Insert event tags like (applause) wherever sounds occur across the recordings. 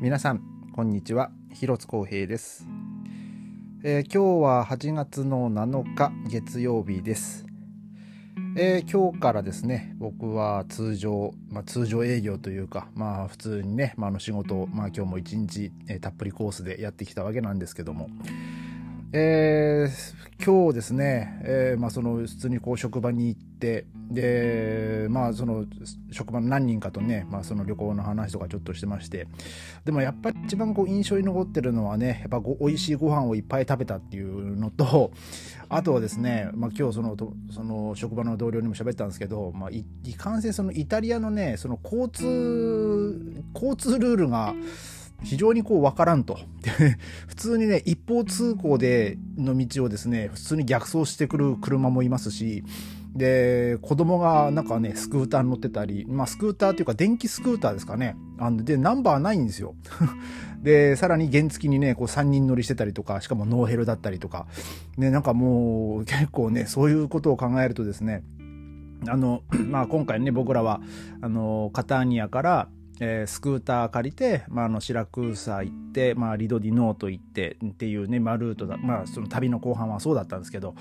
皆さんこんにちは。広津光平です、えー今日は8月の7日月曜日です、えー今日からですね僕は通常、まあ、通常営業というかまあ普通にね、まあ、の仕事を、まあ、今日も一日、えーたっぷりコースでやってきたわけなんですけども。えー今日ですね、えーまあ、その普通にこう職場に行ってで、まあ、その職場の何人かとね、まあ、その旅行の話とかちょっとしてましてでもやっぱり一番こう印象に残ってるのはねやっぱご美味しいご飯をいっぱい食べたっていうのとあとはですね、まあ、今日そのその職場の同僚にも喋ったんですけど、まあ、いいかんせんそのイタリアのねその交通交通ルールが非常にこう分からんと。(laughs) 普通にね、一方通行での道をですね、普通に逆走してくる車もいますし、で、子供がなんかね、スクーターに乗ってたり、まあスクーターっていうか電気スクーターですかね。あので、ナンバーないんですよ。(laughs) で、さらに原付にね、こう3人乗りしてたりとか、しかもノーヘルだったりとか、ね、なんかもう結構ね、そういうことを考えるとですね、あの、(clears throat) まあ今回ね、僕らは、あの、カターニアから、えースクーター借りて、まあ、あのシラクーサ行って、まあ、リドディノート行ってっていうね、まあ、ルートだ、まあ、その旅の後半はそうだったんですけど、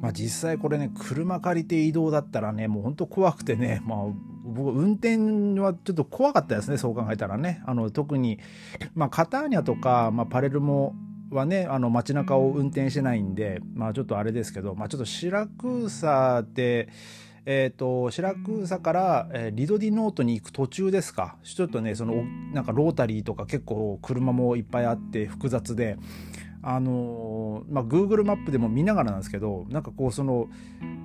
まあ、実際これね車借りて移動だったらねもう本当怖くてね、まあ、僕運転はちょっと怖かったですねそう考えたらね。あの特に、まあ、カターニャとか、まあ、パレルモはねあの街中を運転してないんで、まあ、ちょっとあれですけど、まあ、ちょっとシラクーサでえー、とシラクーサから、えーリドディノートに行く途中ですか？ちょっとねそのなんかロータリーとか結構車もいっぱいあって複雑で。あのーまあ Google マップでも見ながらなんですけどなんかこうその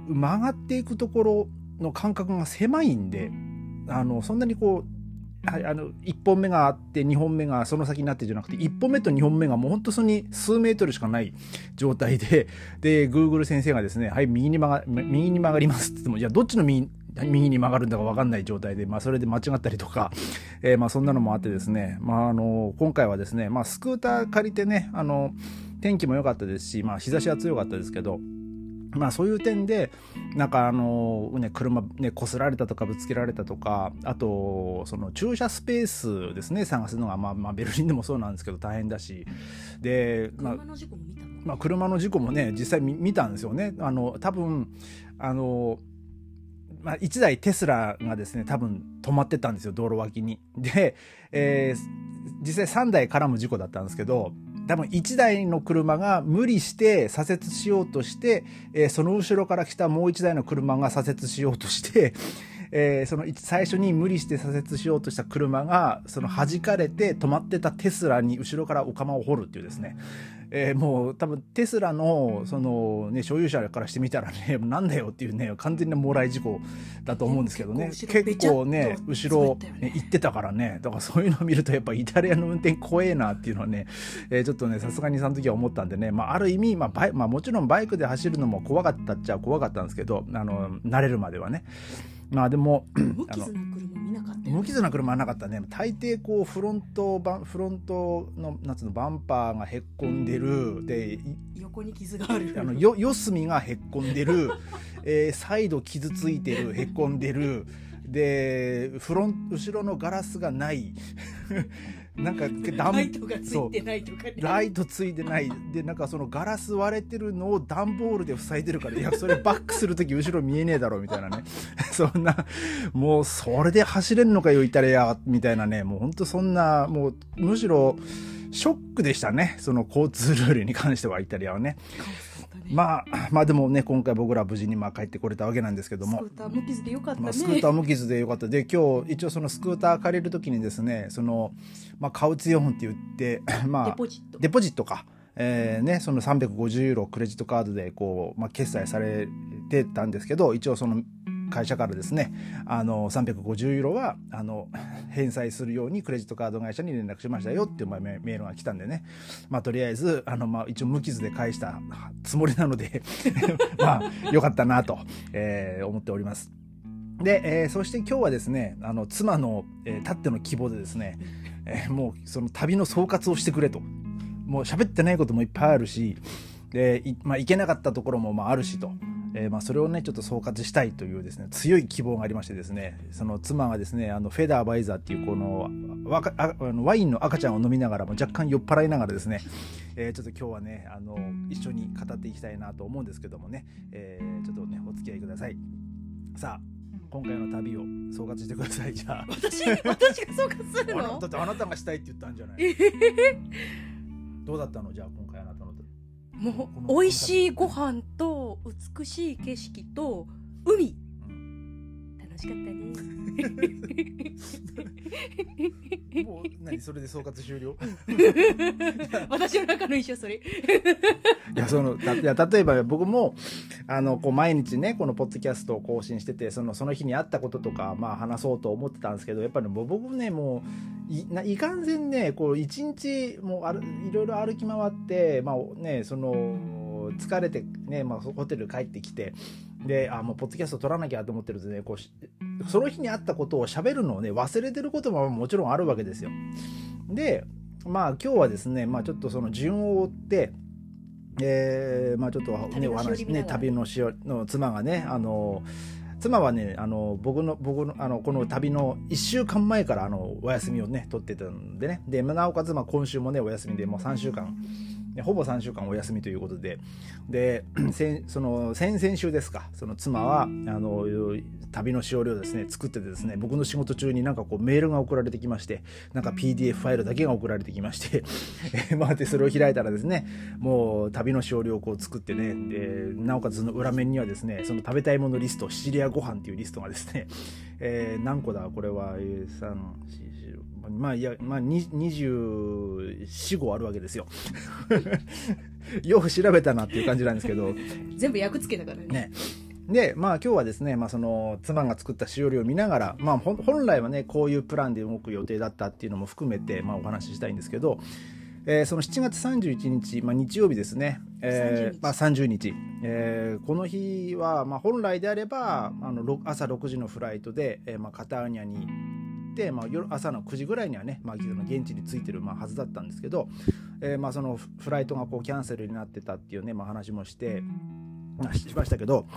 曲がっていくところの間隔が狭いんであのそんなにこうあの1本目があって2本目がその先になってじゃなくて1本目と2本目がもう本当そに数メートルしかない状態でで Google 先生がですね「はい右に曲が右に曲がります」って言ってもじゃあどっちの右右に曲がるんだか分かんない状態で、まあ、それで間違ったりとか、えーまあ、そんなのもあってですね、まあ、あの今回はですね、まあ、スクーター借りてねあの天気も良かったですし、まあ、日差しは強かったですけどまあそういう点でなんかあのね車ね擦られたとかぶつけられたとかあとその駐車スペースですね探すのがまあまあベルリンでもそうなんですけど大変だしでまあ車の事故も見たの、まあ、車の事故もね実際見見たんですよね。あの多分あのまあ、1台テスラがですね多分止まってたんですよ道路脇に。で、えー実際3台絡む事故だったんですけど多分1台の車が無理して左折しようとして、えーその後ろから来たもう1台の車が左折しようとして、(laughs) えーその最初に無理して左折しようとした車がその弾かれて止まってたテスラに後ろからお釜を掘るっていうですね、えーもう多分テスラのその、ね、所有者からしてみたらねなんだよっていうね完全なもらい事故だと思うんですけどね。結構ね後ろ、ね。行ってたからね。だからそういうのを見るとやっぱイタリアの運転怖えなっていうのはね、えーちょっとねさすがにその時は思ったんでね、まあ、ある意味、まあバイまあ、もちろんバイクで走るのも怖かったっちゃ怖かったんですけどあの慣れるまではねまあでも無傷な車見なかったよ無傷な車はなかったね。大抵こうフロントバンフロントのなんつうのバンパーがへっこんでる。でい横に傷がある。あのよ四隅がへっこんでる、(laughs) えーサイド傷ついてる。へっこんでる。でフロン後ろのガラスがないなんかライトがついてないとかね。ライトついてない。でなんかそのガラス割れてるのを段ボールで塞いでるからいやそれバックする時後ろ見えねえだろみたいなね。(laughs) そんなもうそれで走れんのかよイタリアみたいなね。もうほんとそんなもうむしろショックでしたね。その交通ルールに関してはイタリアはねったね。まあまあでもね今回僕らは無事にまあ帰ってこれたわけなんですけども。スクーター無傷でよかったね、まあ、スクーター無傷でよかった。で今日一応そのスクーター借りる時にですねその、まあ、カウツヨンって言って (laughs) まあデポジット。デポジットか、えーね、その350ユーロクレジットカードでこう、まあ、決済されてたんですけど一応その会社からですねあの350ユーロはあの (laughs) 返済するようにクレジットカード会社に連絡しましたよっていうメメールが来たんでね、まあ、とりあえずあの、まあ、一応無傷で返したつもりなので (laughs) まあよかったなと、えー思っております。で、えーそして今日はですねあの妻の、えーたっての希望でですね、えーもうその旅の総括をしてくれと。もう喋ってないこともいっぱいあるしでい,、まあ、行けなかったところもまああるしと。えーまあ、それをねちょっと総括したいというですね強い希望がありましてですねその妻がですねあのフェダーバイザーっていうこのわかああのワインの赤ちゃんを飲みながらも若干酔っ払いながらですね、えーちょっと今日はねあの一緒に語っていきたいなと思うんですけどもね、えーちょっとねお付き合いください。さあ今回の旅を総括してください。じゃあ。私私がそうかするの？だってあなたがしたいって言ったんじゃないどうだったの？じゃあ今回あなたのもう美味しいご飯と美しい景色と海。楽しかったねもう何それで総括終了？私の中の一緒それ。いやそのたいや例えば僕もあのこう毎日ねこのポッドキャストを更新しててそのその日にあったこととか、まあ、話そうと思ってたんですけどやっぱりもう僕ねもういないかんせんねこう一日もうあるいろいろ歩き回って、まあね、その疲れて、ねまあ、ホテル帰ってきてであもうポッドキャスト撮らなきゃと思ってるとねこうしその日にあったことを喋るのをね忘れてることももちろんあるわけですよ。でまあ今日はですね、まあ、ちょっとその順を追ってえーまあちょっとねお話ね旅のしおの妻がねあの妻はねあの僕の僕のあのこの旅の1週間前からあのお休みをね取ってたんでねでなおかつまあ今週もねお休みでもう3週間ねほぼ3週間お休みということで。で (clears throat) 先その先々週ですか。その妻はあの旅のしおりをですね。作っててですね。僕の仕事中になんかこうメールが送られてきましてなんか PDF ファイルだけが送られてきまして。(laughs) まあでそれを開いたらですねもう旅のしおりをこう作ってね。でなおかつその裏面にはですねその食べたいものリストシチリアご飯っていうリストがですね、えー何個だ？これはえー3 4まあいやまあに24号あるわけですよ。(laughs) よく調べたなっていう感じなんですけど。全部役付けたからね。ね。でまあ今日はですね、まあ、その妻が作ったしおりを見ながら、まあ、本来はねこういうプランで動く予定だったっていうのも含めて、まあ、お話ししたいんですけど、えーその7月31日、まあ、日曜日ですね、えー30日。まあ、30日、えーこの日は、まあ、本来であればあのろ朝6時のフライトで、えーまあ、カターニャに行って、まあ、夜朝の9時ぐらいにはね、まあ、現地に着いてる、まあ、はずだったんですけど、えーまあ、そのフフライトがこうキャンセルになってたっていうね、まあ、話もして。まあしましたけど、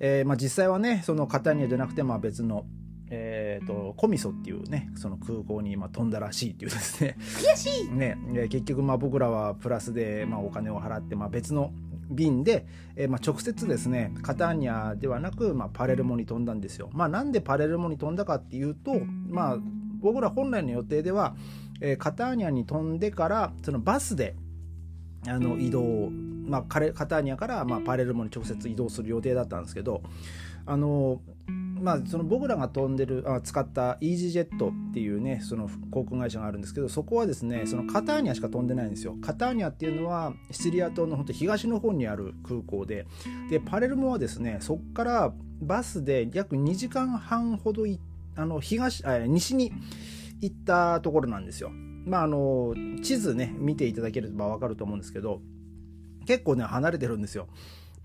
えーまあ、実際はねそのカターニャじゃなくて、まあ、別の、えー、とコミソっていうねその空港にまあ飛んだらしいっていうですね悔しいねえー結局まあ僕らはプラスでまあお金を払ってまあ別の便で、えーまあ直接ですねカターニャではなく、まあ、パレルモに飛んだんですよ。まあ、なんでパレルモに飛んだかっていうと、まあ、僕ら本来の予定では、えーカターニャに飛んでからそのバスであの移動、まあ、カレカターニャから、まあ、パレルモに直接移動する予定だったんですけどあのまあ、その僕らが飛んでるあ使ったイージージェットっていうねその航空会社があるんですけどそこはですねそのカターニャしか飛んでないんですよ。カターニャっていうのはシチリア島の本当東の方にある空港ででパレルモはですねそこからバスで約2時間半ほどいあの東あ西に行ったところなんですよ。まああの地図ね見ていただければ分かると思うんですけど結構ね離れてるんですよ。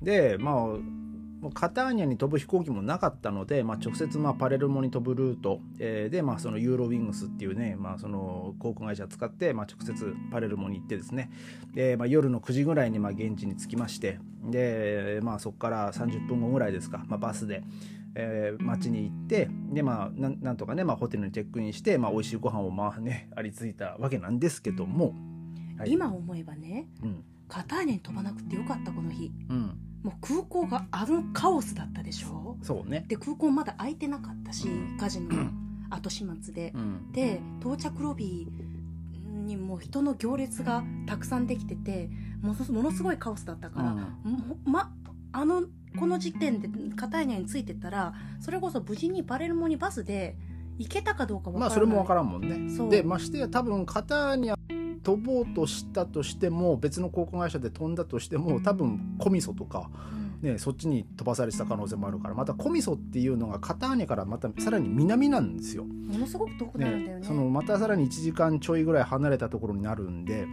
でまあカターニャに飛ぶ飛行機もなかったので、まあ、直接まあパレルモに飛ぶルート、えーで、まあ、そのユーロウィングスっていうね、まあ、その航空会社を使って、まあ、直接パレルモに行ってですね。で、まあ、夜の9時ぐらいにまあ現地に着きましてで、まあ、そこから30分後ぐらいですか、まあ、バスで、えー街に行ってで、まあ、なんなんとかね、まあ、ホテルにチェックインして、まあ、美味しいご飯をまあね (laughs) ありついたわけなんですけども、はい。今思えばねうん。カターニャに飛ばなくてよかったこの日。うん、もう空港があのカオスだったでしょ？そうね、で空港まだ開いてなかったしうん。火事の (clears throat) 後始末で。うん。で到着ロビーにもう人の行列がたくさんできててものものすごいカオスだったから、もまあのこの時点でカターニャに着いてたらそれこそ無事にパレルモにバスで行けたかどうかわからない。まあそれも分からんもんね。でましてや多分カターニャ飛ぼうとしたとしても別の航空会社で飛んだとしても多分コミソとか、うん。ね、そっちに飛ばされてた可能性もあるからまたコミソっていうのがカターニャからまたさらに南なんですよ。ものすごく遠くなるんだよね。そのまたさらに1時間ちょいぐらい離れたところになるんで、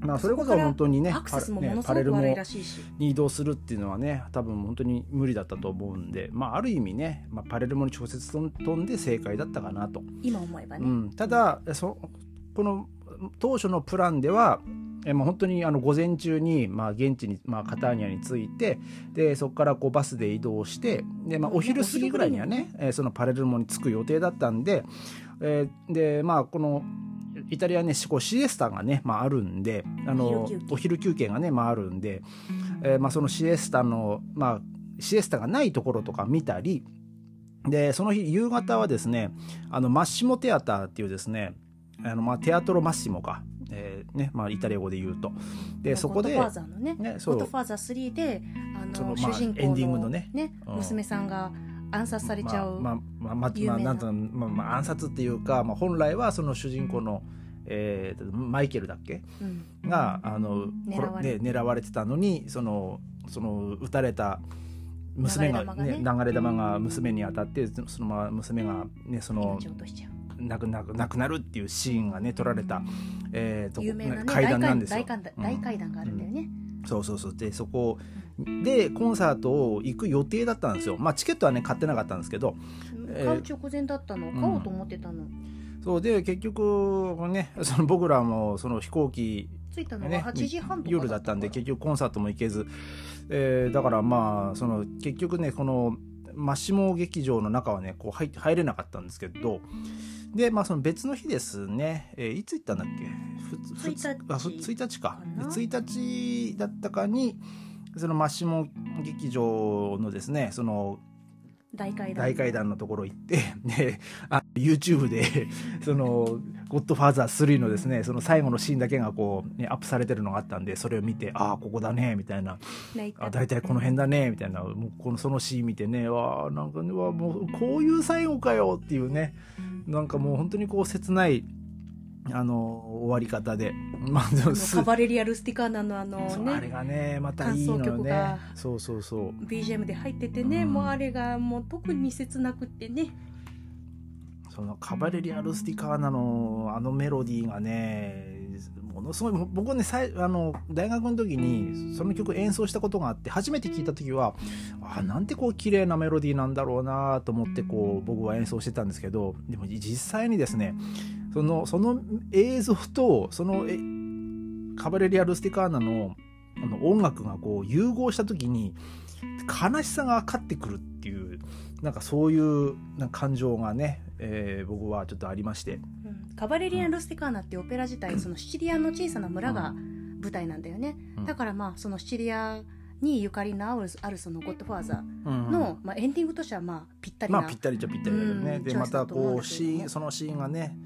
まあ、それこそ本当にねパ,、レルモに移動するっていうのはね多分本当に無理だったと思うんで、まあ、ある意味ね、まあ、パレルモに直接飛んで正解だったかなと。今思えばね、うん、ただそこの当初のプランでは、えーまあ、本当にあの午前中に、まあ、現地に、まあ、カターニャに着いてでそこからこうバスで移動してで、まあ、お昼過ぎぐらいにはね、えーそのパレルモに着く予定だったんで、えーでまあこのイタリアねこうシエスタがね、まあ、あるんであのお昼休憩。お昼休憩がね、まあ、あるんで、えーまあ、そのシエスタの、まあ、シエスタがないところとか見たりでその日夕方はですねあのマッシモテアターっていうですねあの、まあ、テアトロマッシモか、えーねまあ、イタリア語で言うと。でそこでゴッドファーザーのねねそう。ゴッドファーザー3であの、主人公のエンディングのね。うん。娘さんが暗殺されちゃう、まあまあまあまあ、な。なんとまあまあ、暗殺っていうか、まあ、本来はその主人公の、えー、マイケルだっけ？うん。があの狙われこれで狙われてたのにそのその撃たれた娘が,、流れ弾がね。ね、流れ弾が娘に当たってそのまま娘が、ね、その命を落としちゃう亡くなく亡くなるっていうシーンがね撮られた、えーと有名な、ね、階段なんですよ。大。階段うん。大階段があるんだよね、そうそうそう。でそこでコンサートを行く予定だったんですよ。まあチケットはね買ってなかったんですけどえー買う直前だったの？買おうと思ってたの、そう。で結局ね (laughs) その僕らもその飛行機着いたのがね8時半とか夜だったんで結局コンサートも行けず、えーだからまあその結局ねこのマシモ劇場の中はねこう入入れなかったんですけどでまあその別の日ですね、えーいつ行ったんだっけ？ふふ1日あふ1日か。かなで1日だったかにそのマシモ劇場のですねその大階段。大階段のところ行って (laughs) であ YouTube で (laughs) その「ゴッドファーザー3」のですねその最後のシーンだけがこう、ね、アップされてるのがあったんでそれを見てああここだねみたいな。あ大体この辺だねみたいな。もうこのそのシーン見てねわあなんかねわあもうこういう最後かよっていうねなんかもう本当にこう切ないあの終わり方で。まあカバレリア・ルスティカーナのあのそうあれねがねまたいいのよねが。そうそうそう。BGM で入っててね、うん。もうあれがもう特に切なくってね。そのカバレリア・ルスティカーナのあのメロディーがねものすごい僕ねさいあの大学の時にその曲演奏したことがあって初めて聞いた時はあなんてこう綺麗なメロディーなんだろうなと思ってこう僕は演奏してたんですけどでも実際にですねそのその映像とそのえカバレリア・ルスティカーナのあの音楽がこう融合した時に悲しさが勝ってくるっていうなんかそういう感情がね、えー僕はちょっとありまして。うん。カバレリア・ルスティカーナってオペラ自体そのシチリアの小さな村が舞台なんだよね、うん。だからまあそのシチリアにゆかりのあるあるそのゴッドファーザーうん。の、まあ、エンディングとしてはまあぴったりな、まあぴったりっちゃぴったりだよね、うん。でまたこうシーンそのシーンがね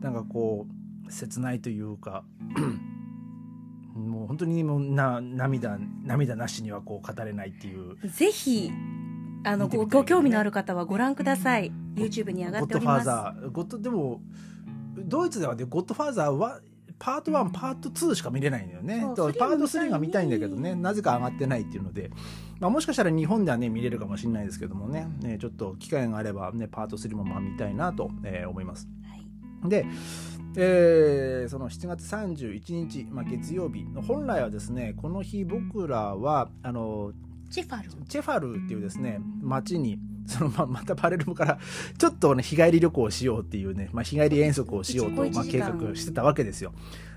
なんかこう切ないというか (clears throat) もう本当にもうな涙涙なしにはこう語れないっていう。ぜひあのね。ごご興味のある方はご覧ください。YouTube に上がゴッドファーっておりますザーゴッドでもドイツではねゴッドファーザーはパート1パート2しか見れないんだよね。パート3 3が見たいんだけどね。なぜか上がってないっていうので、まあ、もしかしたら日本ではね見れるかもしれないですけどもね。ねちょっと機会があればねパート3もまあ見たいなと、えー思います。はい。で、えーその7月31日、まあ、月曜日本来はですねこの日僕らはあのチェファル。チェファルっていうですね町にそのままたパレルモからちょっとね日帰り旅行をしようっていうね、まあ、日帰り遠足をしようと、まあ、一計画してたわけですよ。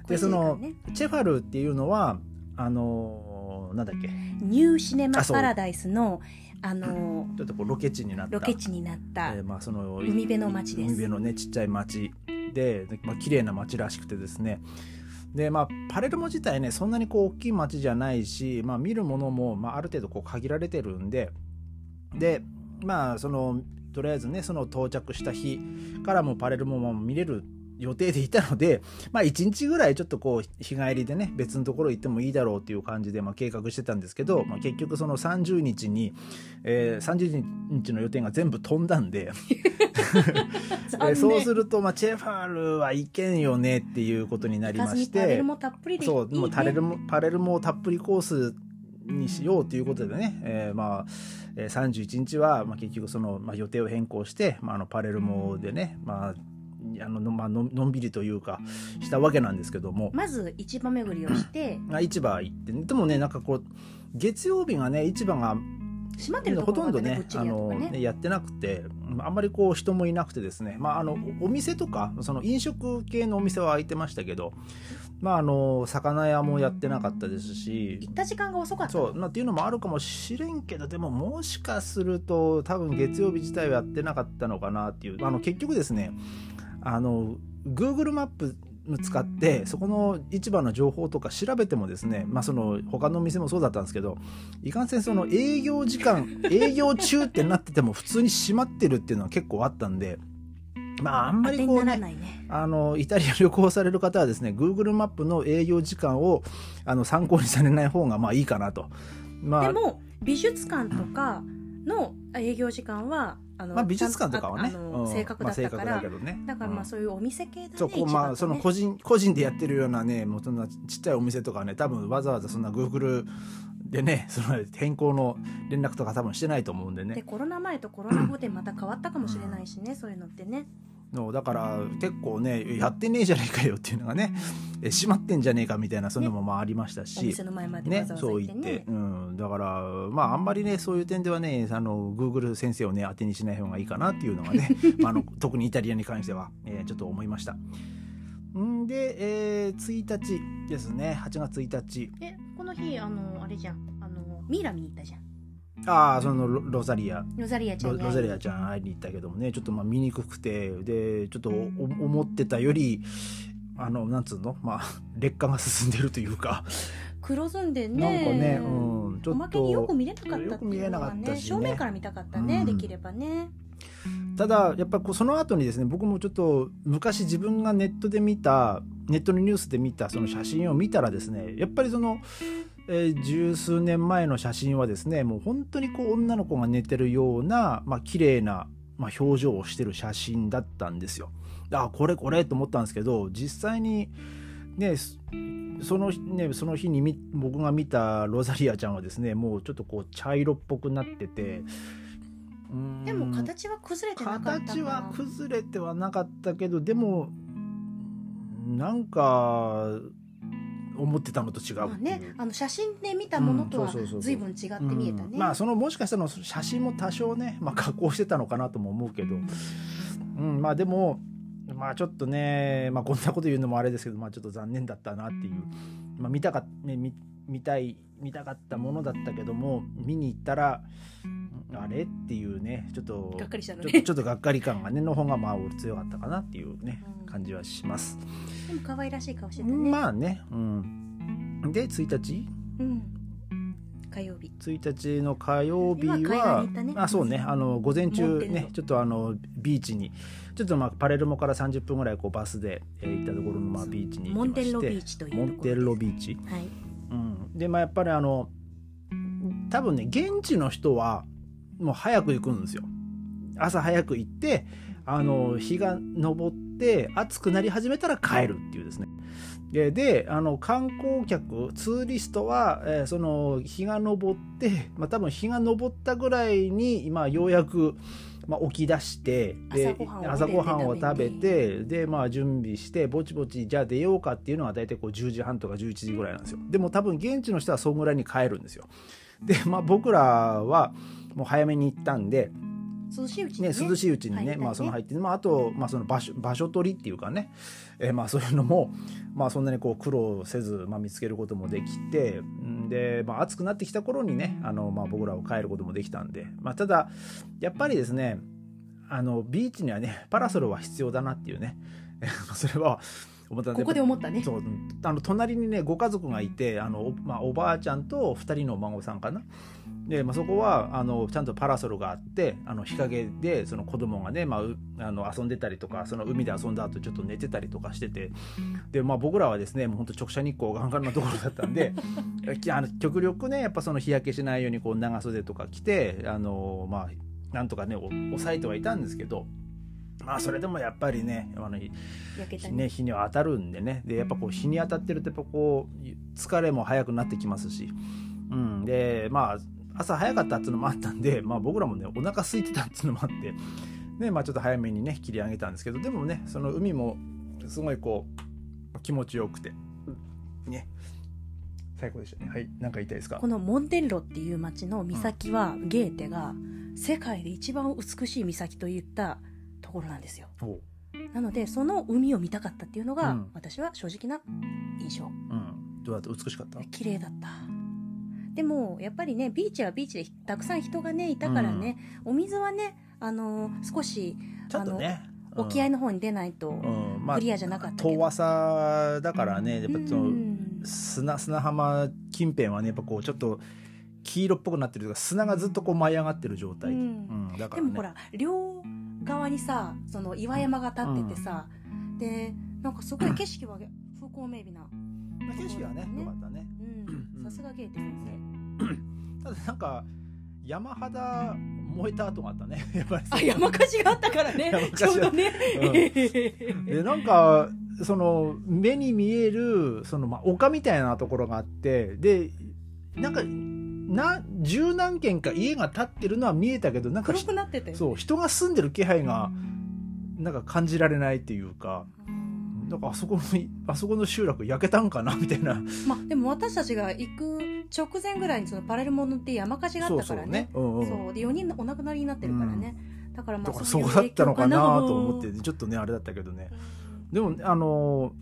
でその、ね。チェファルっていうのはあのーなんだっけ？ニューシネマパラダイスのあのちょっとこうロケ地になった。ロケ地になったえーまあ、その海辺の町です。海辺のねちっちゃい町で、でまあ綺麗な町らしくてですねでまあパレルモ自体ねそんなにこう大きい街じゃないし、まあ、見るものも、まあ、ある程度こう限られてるんででまあそのとりあえずねその到着した日からもパレルモも見れる予定でいたので、(laughs) まあ、1日ぐらいちょっとこう日帰りでね別のところ行ってもいいだろうっていう感じで、まあ、計画してたんですけど、まあ、結局その30日に、えー30日の予定が全部飛んだんで (laughs) (laughs) えーそうすると、まあ、チェファルはいけんよねっていうことになりまし行かずにパレてルもたっぷりでいいそうもうねパレルもパレルもたっぷりコースにしようということでね、えーまあえー31日は、まあ、結局その、まあ、予定を変更して、まあ、あのパレルモでね、まああののまあののんびりというかしたわけなんですけども、まず市場巡りをしてまあ、市場行って、ね、でもねなんかこう月曜日がね市場が閉まってるとほこねとんどねあのねねやってなくてあんまりこう人もいなくてですね、まあ、あのおお店とかその飲食系のお店は開いてましたけど、まあ、あの魚屋もやってなかったですし。行った時間が遅かった。そう、まあ、っていうのもあるかもしれんけどでももしかすると多分月曜日自体はやってなかったのかなっていう。あの結局ですねあの Google マップ使ってそこの市場の情報とか調べてもですね、まあ、その他の店もそうだったんですけどいかんせんその営業時間 (laughs) 営業中ってなってても普通に閉まってるっていうのは結構あったんでまああんまりこうねねあのイタリア旅行される方はですね Google マップの営業時間をあの参考にされない方がまあいいかなと。まあでも美術館とかの営業時間はあのまあ、美術館とかはね。正確だったから、確だけどね。だからまあうんそういうお店系だねそうこまあその個人個人でやってるようなねもうそんなちっちゃいお店とかね多分わざわざそんな Google でね (laughs) その変更の連絡とか多分してないと思うんででねコロナ前とコロナ後でまた変わったかもしれないしね、そういうのってねのだから結構ねやってねえじゃねえかよっていうのがねえ閉まってんじゃねえかみたいなそういうのもまあありましたおし、ねざ、わざそう言って、うん、だからまああんまりねそういう点ではねあの Google 先生をね当てにしない方がいいかなっていうのがね (laughs) まああの特にイタリアに関しては、えーちょっと思いました。んで、えー、1日ですね。8月1日。えこの日あのあれじゃん。あのミイラ見に行ったじゃんああそのロロザリア。ロザリアちゃんに会いロロザリアちゃん会いに行ったけどもね。ちょっとまあ見にくくて。でちょっとお思ってたよりあのなんつうの？まあ (laughs) 劣化が進んでるというか。黒ずんでね。なんかね、うん、ちょっとおまけによく見れなかったっていうのねね。正面から見たかったね、うん。できればね。ただやっぱこうその後にですね僕もちょっと昔自分がネットで見たネットのニュースで見たその写真を見たらですねやっぱりその、えー十数年前の写真はですねもう本当にこう女の子が寝てるようなまあ綺麗な、まあ、表情をしてる写真だったんですよ。あこれこれと思ったんですけど実際にねそそのねその日にみ僕が見たロザリアちゃんはですねもうちょっとこう茶色っぽくなってて。でも形は崩れてなかった形は崩れてはなかったけどでもなんか思ってたのと違う。まあねあの写真で見たものとは随分違って見えたね、うん。まあそのもしかしたら写真も多少ね、まあ、加工してたのかなとも思うけど、うん、まあでもまあちょっとね、まあ、こんなこと言うのもあれですけど、まあ、ちょっと残念だったなっていう、まあ、見たか、ね、見見たい見たかったものだったけども見に行ったらうんあれ？っていうねちょっとがっかりしたのちょねちょっとがっかり感がねの方がまあ強かったかなっていうねうん感じはします。でも可愛らしい顔してたね、まあね、うん、で1日うん。火曜日。1日の火曜日はね。あそうね。あの午前中ねちょっとあのビーチにちょっとまあパレルモから30分ぐらいこうバスで、えー行ったところのまあビーチに行きまして。モンテッロビーチというモンテッロビーチ、はい。うん、でまあやっぱりあの多分ね現地の人はもう早く行くんですよ。朝早く行ってあの日が昇って暑くなり始めたら帰るっていうですね。でであの観光客ツーリストは、えーその日が昇って、まあ、多分日が昇ったぐらいに今ようやく、まあ、起き出してで朝ごはんを食べ食てで、まあ、準備してぼちぼちじゃあ出ようかっていうのが大体こう10時半とか11時ぐらいなんですよ。でも多分現地の人はそんぐらいに帰るんですよ。で、まあ、僕らはもう早めに行ったんで、涼しいうちにね、涼しいうちにねまあ、その入って、まあ、あと、まあ、その場所場所取りっていうかね、えーまあ、そういうのも、(laughs) まあ、そんなにこう苦労せず、まあ、見つけることもできてんで、まあ、暑くなってきた頃にねあの、まあ、僕らを帰ることもできたんで、まあ、ただやっぱりですねあのビーチにはねパラソルは必要だなっていうね。(laughs) それは思ったんここで思ったね。そうあの隣にねご家族がいてあのお,、まあ、おばあちゃんと2人のお孫さんかなで、まあ、そこはあのちゃんとパラソルがあってあの日陰でその子供がね、まあう、あの遊んでたりとかその海で遊んだ後ちょっと寝てたりとかしててで、まあ、僕らはですねもうほんと直射日光ガンガンのところだったんで (laughs) きあの極力ねやっぱその日焼けしないようにこう長袖とか着てあの、まあ、なんとかねお抑えてはいたんですけど。まあそれでもやっぱりねあの日ね日には当たるんでね。でやっぱこう日に当たってるとやっぱこう疲れも早くなってきますし、うん、でまあ朝早かったっていうのもあったんで、まあ、僕らもねお腹空いてたっていうのもあって、ねまあ、ちょっと早めにね切り上げたんですけどでもねその海もすごいこう気持ちよくてね。最高でしたね。はい。何か言いたいですか？このモンテンロっていう町の岬は、ゲーテが世界で一番美しい岬といったところなんですよ。おう。なのでその海を見たかったっていうのが、うん。私は正直な印象。うん。どうだった？美しかった？綺麗だったでもやっぱりねビーチはビーチでたくさん人がねいたからね、お水はねあの少しちょっとね沖合の方に出ないとうん。うんまあクリアじゃなかったけど、遠浅だからねやっぱそのうん。砂砂浜近辺はねやっぱこうちょっと黄色っぽくなってるとか砂がずっとこう舞い上がってる状態、ううんんだからね。でもほら両側にさその岩山が立っててさ、でなんかすごい景色は風光明媚な、まあ景色はねね良かったね。うん、さすがゲーテ先生ただなんか山肌燃えた跡があったね。(laughs) やっぱり。あ山火事があったからね。ちょうどね、でなんかその目に見えるその、まあ、丘みたいなところがあってでなんかな十何軒か家が建ってるのは見えたけどなんか黒くなってたよそう人が住んでる気配がなんか感じられないっていうか。うんなんかあそこのあそこの集落焼けたんかなみたいな。まあでも私たちが行く直前ぐらいにそのパレルモ乗って山火事があったからね。そうで4人お亡くなりになってるからね、だからまあそそうこだったのかなと思ってうんちょっとねあれだったけどね。でもあの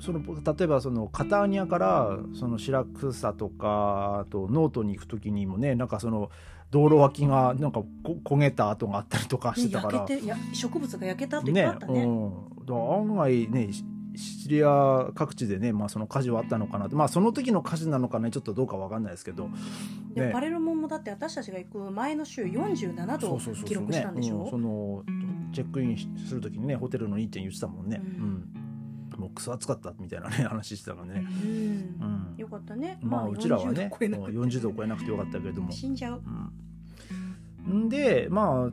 その例えばそのカターニアからその白草とかあとノートに行く時にもねなんかその道路脇がなんかこ焦げた跡があったりとかしてたから、焼けてや植物が焼けたっていっぱいあったねうん、案外ねシシチリア各地でね、まあ、その火事はあったのかなと。まあその時の火事なのかねちょっとどうかわかんないですけど。ね。でパレルモンもだって私たちが行く前の週47度を記録したんでしょ？そのチェックインする時にねホテルの2点言ってたもんね、ううん。んもうクソ暑かったみたいなね話してたからね、うん。うん。よかったね。まあうちらはね40度超えなくて。40度を超えなくてよかったけれども、死んじゃう。うん、ん。でまあ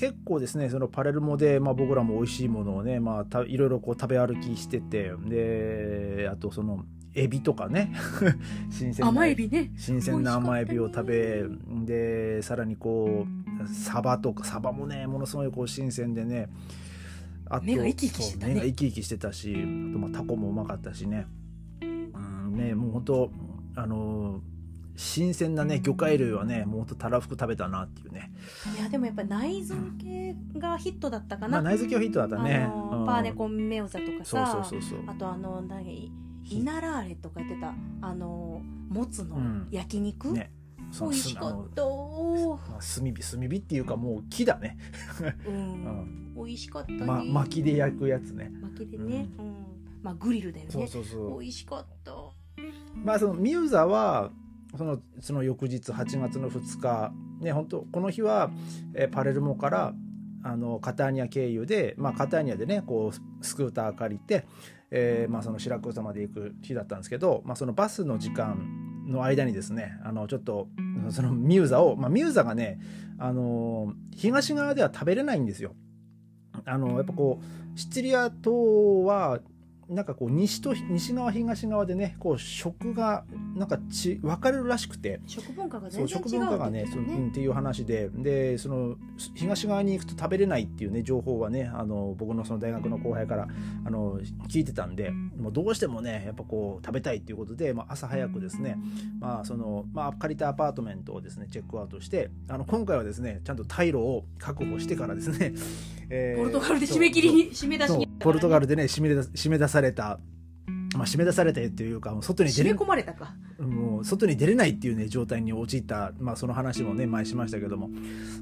結構ですねそのパレルモで、まあ、僕らも美味しいものをね、まあ、たいろいろこう食べ歩きしててであとそのエビとかね (laughs) 新鮮な甘エビね。新鮮な甘エビを食べでさらにこうサバとかサバもねものすごいこう新鮮でねあと目が生き生きしてたね。目が生き生きしてたしあとまあタコもうまかったしね,、うん、ねもう本当あのー新鮮なね魚介類はねもうほんとたらふく食べたなっていうね、いやでもやっぱり内臓系がヒットだったかな、まあ、内臓系はヒットだったね、あのうん。パーネコンメオザとかそうさそうそうそう。あとあの何イナラーレとか言ってたあのもつのうん。焼肉、ね。その美味しかった。まあ炭火炭火っていうかもう木だね、ううん。ん美味しかったね、ま、薪で焼くやつね。巻きでね、うん。まあグリルだよね。そうそうそう。美味しかった。まあそのミューザはそのその翌日8月の2日ね本当この日は、えパレルモからあのカターニア経由で、まあ、カターニアでねこうスクーター借りて、えーまあ、そのシラクーサまで行く日だったんですけど、まあ、そのバスの時間の間にですねあのちょっとそのミューザを、まあ、ミューザがねあの東側では食べれないんですよ。あのやっぱこうシチリア島はなんかこう西と西側東側でねこう食がなんかち分かれるらしくて。食文化が全然違う食文化がねそのうんっていう話で。でその東側に行くと食べれないっていうね情報はねあの僕のその大学の後輩からあの聞いてたんでもうどうしてもねやっぱこう食べたいっていうことで、まあ、朝早くですねまあそのまあ、借りたアパートメントをですねチェックアウトしてあの今回はですねちゃんと退路を確保してからですね、えーポルトガルで締め切りに締め出しにポルトガルでね締め出締め出された、まあ、締め出されたっていうかもう外に出れ込まれたか。もう外に出れないっていうね状態に陥った、まあ、その話もね前しましたけども、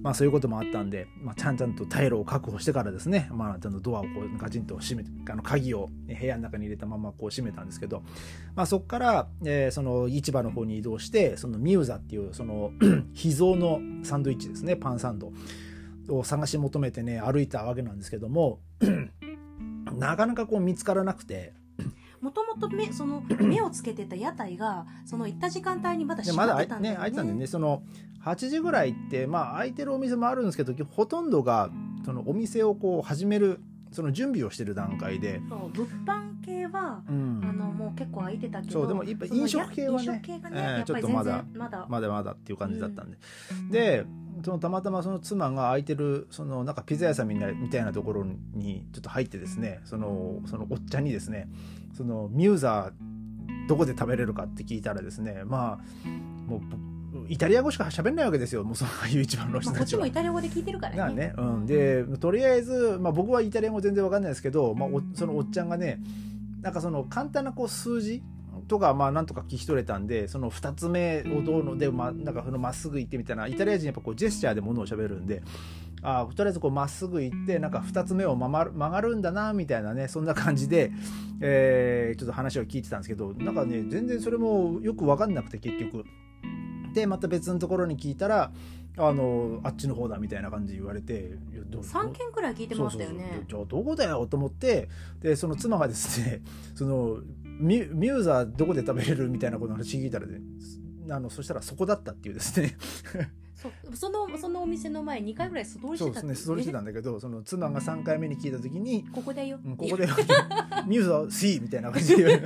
まあ、そういうこともあったんで、まあ、ちゃんちゃんと退路を確保してからですね、まあ、ちゃんとドアをこうガチンと閉めてあの鍵をね部屋の中に入れたままこう閉めたんですけど、まあ、そこから、えーその市場の方に移動してそのミューザっていうその (clears throat) 秘蔵のサンドイッチですね。パンサンドを探し求めてね歩いたわけなんですけどもなかなかこう見つからなくて。もともと目その目をつけてた屋台がその行った時間帯にまだ閉でまってたんだよね。ね開いてたんでね。その8時ぐらいってまあ開いてるお店もあるんですけどほとんどがそのお店をこう始めるその準備をしてる段階で、そう物販系はうん。あのもう結構空いてたけどそうでもやっぱ飲食系はねね、えーちょっとまだまだまだ。まだっていう感じだったんで、でそのたまたまその妻が空いてるそのなんかピザ屋さんみたいみたいなところにちょっと入ってですねそのそのおっちゃんにですねそのミューザーどこで食べれるかって聞いたらですねまあもうイタリア語しか喋れないわけですよ。もうその一番の人まあ、こたちはっちもイ。タリア語で聞いてるからね。ねうん、でとりあえず、まあ、僕はイタリア語全然わかんないですけど、まあ、おそのおっちゃんがねなんかその簡単なこう数字とかまあなんとか聞き取れたんでその2つ目をどうのでまあなんかそのまっすぐ行ってみたいなイタリア人やっぱこうジェスチャーでものを喋るんであーとりあえずこうまっすぐ行ってなんか2つ目を曲がる曲がるんだなみたいなねそんな感じで、えーちょっと話を聞いてたんですけどなんかね全然それもよく分かんなくて結局。でまた別のところに聞いたらあのあっちの方だみたいな感じで言われていやど3件くらい聞いてましたよねじゃあどこだよと思ってでその妻がですねそのミュミューザーどこで食べれるみたいなことの話聞いたらねあのそしたらそこだったっていうですね。(laughs) そうそのそのお店の前2回ぐらい素通りしてたんですね素通りしてたんだけどその妻が3回目に聞いた時にここだよ、うんここでミューザー C みたいな感じで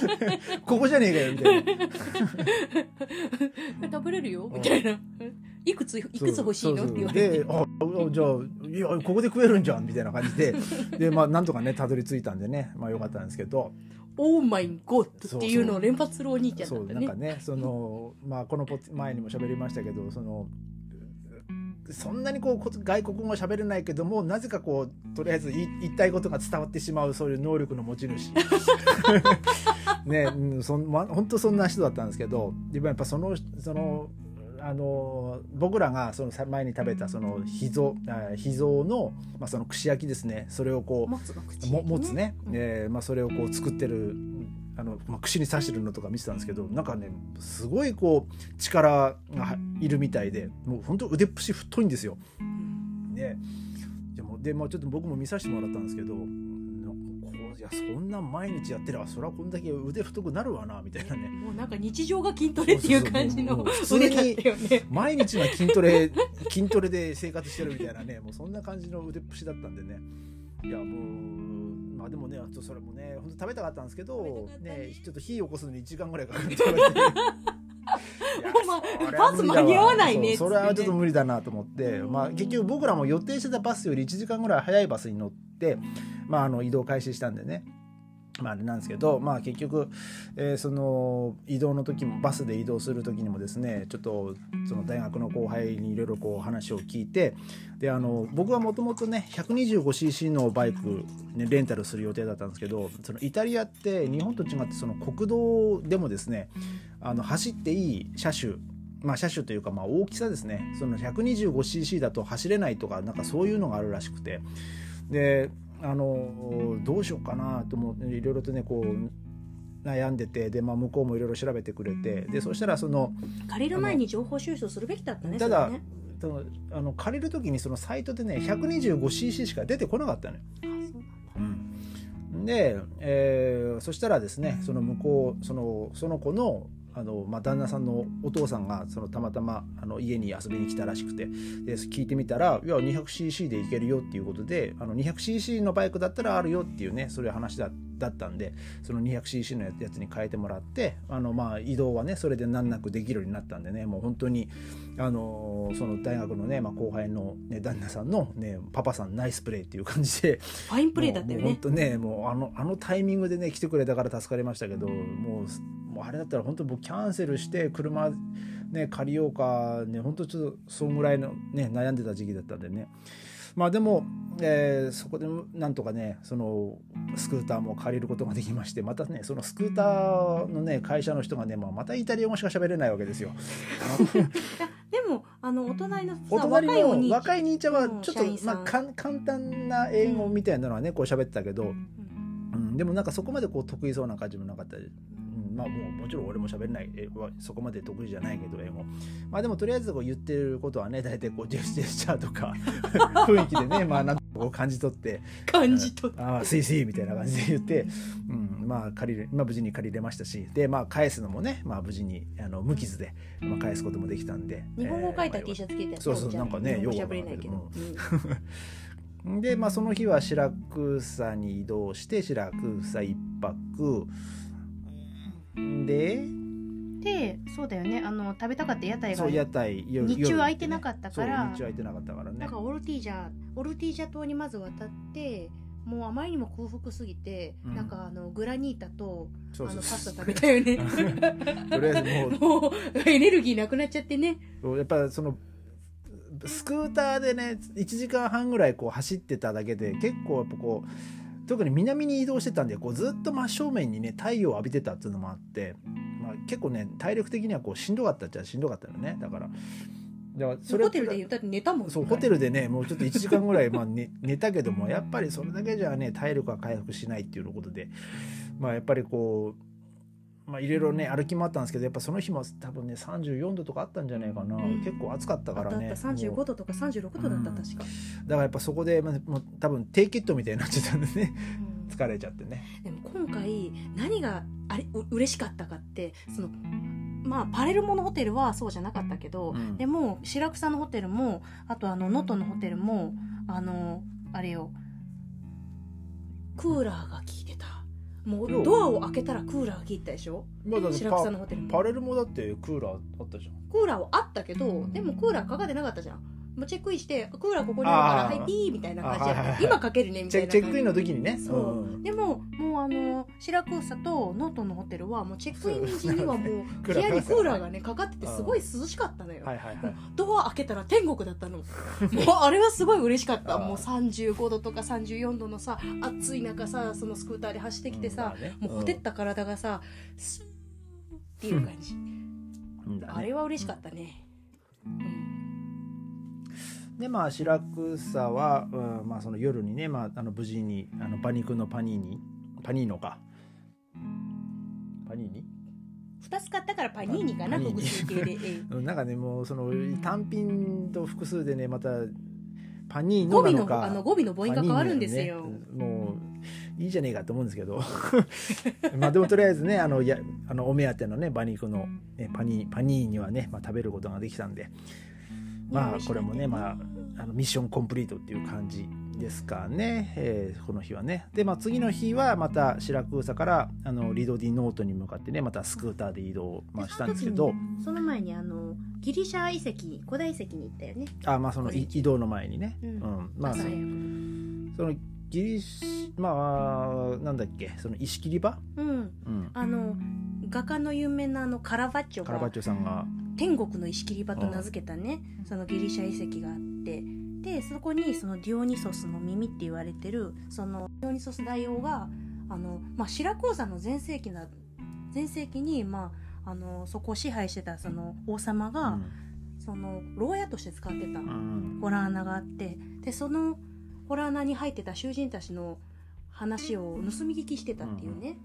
(laughs) ここじゃねえかよみたいな。(laughs) 食べれるよんみたいな、いくついくつ欲しいの？って言われて。あじゃあいやここで食えるんじゃんみたいな感じで。でまあなんとかねたどり着いたんでねまあよかったんですけどオーマイゴッドっていうのを連発するお兄ちゃんだったね。なんかねそのまあこの前にも喋りましたけどそのそんなにこうこ外国語は喋れないけどもなぜかこうとりあえず言い言いたいことが伝わってしまうそういう能力の持ち主。(laughs) ねうんそん、ま、本当そんな人だったんですけどでもやっぱそのそのあの僕らがそのさ前に食べたその秘蔵あ秘蔵の、まあ、その串焼きですね。それをこうもも持つね、うん。えーまあ、それをこう作ってるあの、まあ、串に刺してるのとか見てたんですけどなんかねすごいこう力がいるみたいでもう本当腕っぷし太いんですよ。うん。ででもで、まあ、ちょっと僕も見させてもらったんですけどやそんな毎日やってればそりゃこんだけ腕太くなるわなみたいなね。もうなんか日常が筋トレっていう感じの腕だったよね。毎日が筋トレ筋トレで生活してるみたいなね。もうそんな感じの腕っぷしだったんでね。いやもうまあでもねあとそれもね本当食べたかったんですけどね。ねちょっと火起こすのに1時間ぐらいかかってバス間に合わないねそれはちょっと無理だなと思って、うん。まあ結局僕らも予定してたバスより1時間ぐらい早いバスに乗って、まあ、あの移動開始したんでね。まあ、あれなんですけど、まあ、結局、えーその移動の時もバスで移動する時にもですねちょっとその大学の後輩にいろいろこう話を聞いてであの僕はもともとね 125cc のバイク、ね、レンタルする予定だったんですけどそのイタリアって日本と違ってその国道でもですねあの走っていい車種まあ車種というかまあ大きさですね。その 125cc だと走れないとかなんかそういうのがあるらしくて。であのどうしようかなと思っていろいろとねこう悩んでてで、まあ、向こうもいろいろ調べてくれてでそしたらその借りる前に情報収集するべきだったねただね。あの借りる時にそのサイトでね 125cc しか出てこなかったのよ。で、えーそしたらですねその向こうそのその子のあの、まあ、旦那さんのお父さんがそのたまたまあの家に遊びに来たらしくてで聞いてみたら「いや 200cc でいけるよ」っていうことであの 200cc のバイクだったらあるよっていうねそういう話だだったんでその 200cc のやつに変えてもらってあの、まあ、移動はねそれで難なくできるようになったんでねもう本当にあのその大学のね、まあ、後輩の、ね、旦那さんの、ね、パパさんナイスプレーっていう感じでファインプレーだったよね。本当ねもうあのあのタイミングでね来てくれたから助かりましたけどもうもうあれだったら本当僕キャンセルして車ね借りようかね本当ちょっとそんぐらいのね悩んでた時期だったんでね。まあでも、えーそこでなんとかねそのスクーターも借りることができましてまたねそのスクーターのね会社の人がね、まあ、またイタリア語しか喋れないわけですよ。(laughs) でもあのお隣のさお隣の若い兄ちゃんはうんちょっと、まあ、かん簡単な英語みたいなのはねこう喋ってたけど、うん。うん、でもなんかそこまでこう得意そうな感じもなかったまあもうもちろん俺も喋れない英語はそこまで得意じゃないけど英語。まあでもとりあえずこう言ってることはね大体こうジェスチャーとか (laughs) 雰囲気でねまあなんとかこう感じ取って感じ取っ「ああスイスイ」みたいな感じで言って、うん、まあ借りれ、まあ、無事に借りれましたしでまあ返すのもね、まあ、無事にあの無傷で、まあ、返すこともできたんで日本語書いたえー T シャツ着てたよそうそうなんかねようわからん喋れないけど。うん。(laughs) で、まあ、その日は白草に移動して白草一泊で？うんでそうだよね。あの食べたかった屋台がそう屋台夜日中夜空いてなかったから。そう日中空いてなかったからね。なんかオルティージャオルティージャ島にまず渡ってもうあまりにも空腹すぎて、うん。なんかあのグラニータとそうそう。あのパスタそう食べたよね。(laughs) とりあえずもう (laughs) もうエネルギーなくなっちゃってね。やっぱそのスクーターでね1時間半ぐらいこう走ってただけで結構やっぱこう特に南に移動してたんでこうずっと真正面にね太陽を浴びてたっていうのもあって、まあ、結構ね体力的にはこうしんどかったっちゃしんどかったよね。だからだからそれホテルで言っ寝たもんそうホテルでねもうちょっと1時間ぐらいまあ寝 (laughs) 寝たけどもやっぱりそれだけじゃね体力が回復しないっていうことでまあやっぱりこうまあいろいろね歩き回ったんですけどやっぱその日も多分ね34度とかあったんじゃないかな、ん。結構暑かったからね。あった。あった35もう度とか36度だったうん。確か、だからやっぱそこでまあもう多分低血糖みたいになっちゃったんでね。うん。疲れちゃってね。でも今回何があれう嬉しかったかってそのまあパレルモのホテルはそうじゃなかったけど、うん。でも白草のホテルもあとあの能登のホテルもあのあれよクーラーが効いてたもうドアを開けたらクーラーが効いてたでしょ？まあだ白草のホテルもパレルモだってクーラーあったじゃん。クーラーはあったけどでもクーラーかかってなかったじゃんチェックインしてクーラーここにあるからはいピーみたいな感じや。あはいはいはい。今かけるねみたいなチェチェックインの時にね。そう、ん。でももうあの白草とノートのホテルはもうチェックイン時にはもう (laughs) 部屋にクーラーがねかかっててすごい涼しかったのよ、はいはいはい。ドア開けたら天国だったの。(laughs) もうあれはすごい嬉しかった。もう35度とか34度のさ暑い中さそのスクーターで走ってきてさ、うんまあね。もうほてった体がさスーっていう感じ、ね。あれは嬉しかったね、うんでまあ白草は、うんまあ、その夜にね、まあ、あの無事にあの馬肉のパニーニパニーノか。パニーニ？2つ買ったからパニーニかな複数形で、(laughs) なんかねもうその単品と複数でねまたパニーノ語尾のなのかあの語尾の母音が変わるんですよ、ね。もういいじゃねえかと思うんですけど。(laughs) まあでもとりあえずねあのやあのお目当てのね馬肉の、ね、パニパニーニはね、まあ、食べることができたんでまあこれもねまああのミッションコンプリートっていう感じですかね、えーこの日はね。でまあ次の日はまた白草からあのリドディノートに向かってねまたスクーターで移動、まあ、したんですけど。その前にあのギリシャ遺跡古代遺跡に行ったよね。あまあそのい移動の前にね、ううん。んまあそのギリシまあなんだっけその石切り場、うん。うん、あの画家の有名なあのカラバッチョが。カラバッチョさんが天国の石切り場と名付けたねそのギリシャ遺跡があってでそこにそのディオニソスの耳って言われてるそのディオニソス大王があの、まあ、シラクーザの全盛期な全盛期に、まあ、あのそこを支配してたその王様が、その牢屋として使ってたうん。うんホラー穴があってでそのホラー穴に入ってた囚人たちの話を盗み聞きしてたっていうね、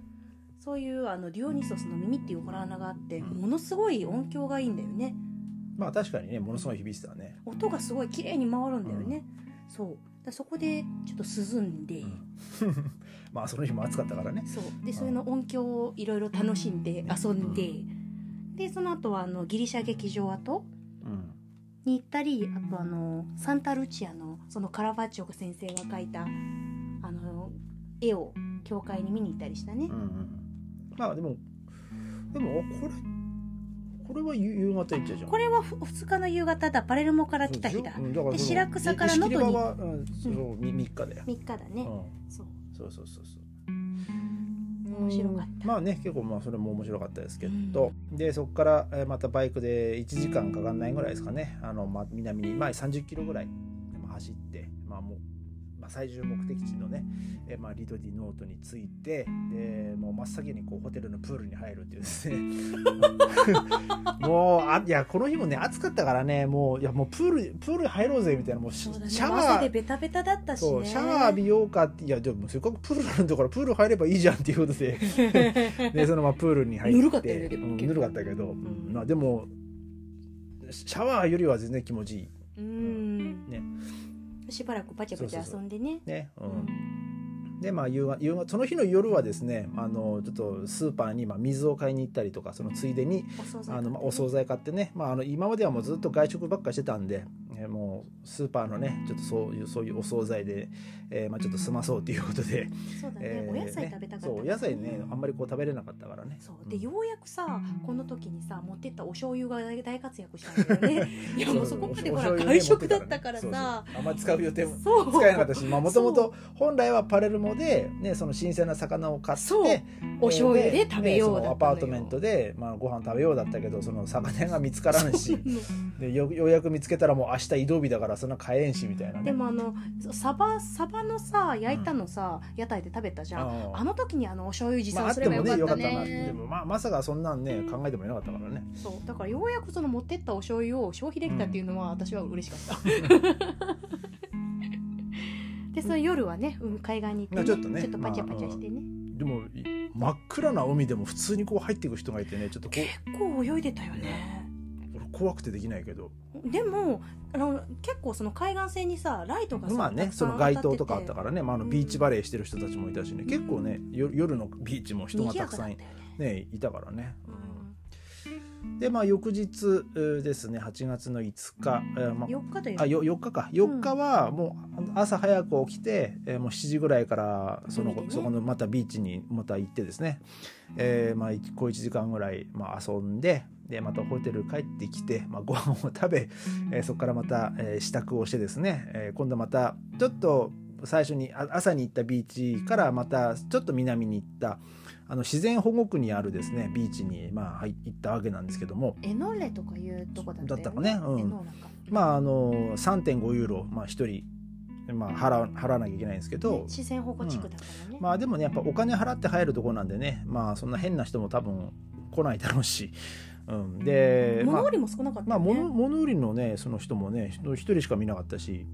そういうあのディオニソスの耳っていうホラー穴があってうん。ものすごい音響がいいんだよね。まあ確かにねものすごい響いてたね、音がすごい綺麗に回るんだよね、そう。だそこでちょっと涼んで、(laughs) まあその日も暑かったからね。そう。でそれの音響をいろいろ楽しんで遊んで、でその後はあのギリシャ劇場跡うん。に行ったりあとあのサンタルチアのそのカラバッチョ先生が描いたあの絵を教会に見に行ったりしたね。うん、うんまあでもでもこれこれは夕夕方行っちゃうじゃん。これはふ2日の夕方だ。パレルモから来た日だ。で白草から能登に。はうんそうみ三日だよ、3日だね、うん。そう。そうそうそう面白かっうんまあね結構まあそれも面白かったですけど、でそこからえーまたバイクで1時間かかんないぐらいですかね。あの、まあ、南に、まあ、30キロぐらいまあ走って、まあもうまあ、最終目的地のね、えーまあ、リドディノートに着いてでもう真っ先にこうホテルのプールに入るっていうですね。(laughs) もうあいやこの日もね暑かったからねもういやもうプールプール入ろうぜみたいなもうシャワ朝でーベタベタだったしね。シャワー浴びようかっていやでもせっかくプールなんだからプール入ればいいじゃんっていうことで。(laughs) でそのままプールに入って。ぬるかったよねでもうんぬるかったけど、ん。まあでもシャワーよりは全然気持ちいいしばらくパチャパチャ遊んでね。ね、ううんん、でまあ夕方その日の夜はですねあのちょっとスーパーにまあ水を買いに行ったりとかそのついでにお惣菜あのまあお惣菜買ってね、まあ、あの今まではもうずっと外食ばっかりしてたんで、えーものスーパーのねちょっとそういうそういうお惣菜で、えーまあ、ちょっと済まそうということで、そうだね、えーお野菜食べたかったそうお野菜ねあんまりこう食べれなかったからね。そう。でようやくさこの時にさ持ってったお醤油が大大活躍したんだよね。(laughs) いやもうそこまでほら外食だったからさ。あんまり使う予定もそう。使えなかったしもともと本来はパレルモで、ね、その新鮮な魚を買ってそう。お醤油で食べようだったのよ。パートメントで、まあ、ご飯食べようだったけどその魚屋が見つからんし (laughs) でよようやく見つけたらもう明日移動日だからそんな買えんしみたいなね。でもあのサバサバのさ焼いたのさ、屋台で食べたじゃん。ああの時にあのお醤油持参すってもればよかっね。よかったな。でもまあまさかそんなんね考えてもいなかったからね。そう。だからようやくその持ってったお醤油を消費できたっていうのは私は嬉しかった、(laughs) でその夜はね、うん、海岸に行って、まあちょっとね。ちょっとパチャパチャしてね、でもい真っ暗な海でも普通にこう入っていく人がいてねちょっとこ結構泳いでたよね。怖くてできないけど。でもあの結構その海岸線にさライトがさまあねその街灯とかあった当からね、まあ、あのビーチバレーしてる人たちもいたしね。結構ねよ夜のビーチも人がたくさんね。ね、いたからね。うんでまあ翌日えーですね8月の5日、えーま4日というあよ4日か。4日はもう朝早く起きて、えーもう7時ぐらいからその、ね。そこのまたビーチにまた行ってですね、えーまあ、小1時間ぐらい、まあ、遊んででまたホテル帰ってきて、まあ、ご飯を食べ、えーそこからまた、えー支度をしてですね、えー今度またちょっと最初にあ朝に行ったビーチからまたちょっと南に行ったあの自然保護区にあるですねビーチに、まあ、入行ったわけなんですけども。エノレとかいうとこだったよね？だったかねうん。まああの3.5ユーロ、まあ、1人、まあ、払わ払わなきゃいけないんですけど、ね自然保護地区だからね、まあでもねやっぱお金払って入るとこなんでねまあそんな変な人も多分来ないだろうし、うん、でまあ物売りも少なかったまあ物物売りのねその人もね1人しか見なかったし、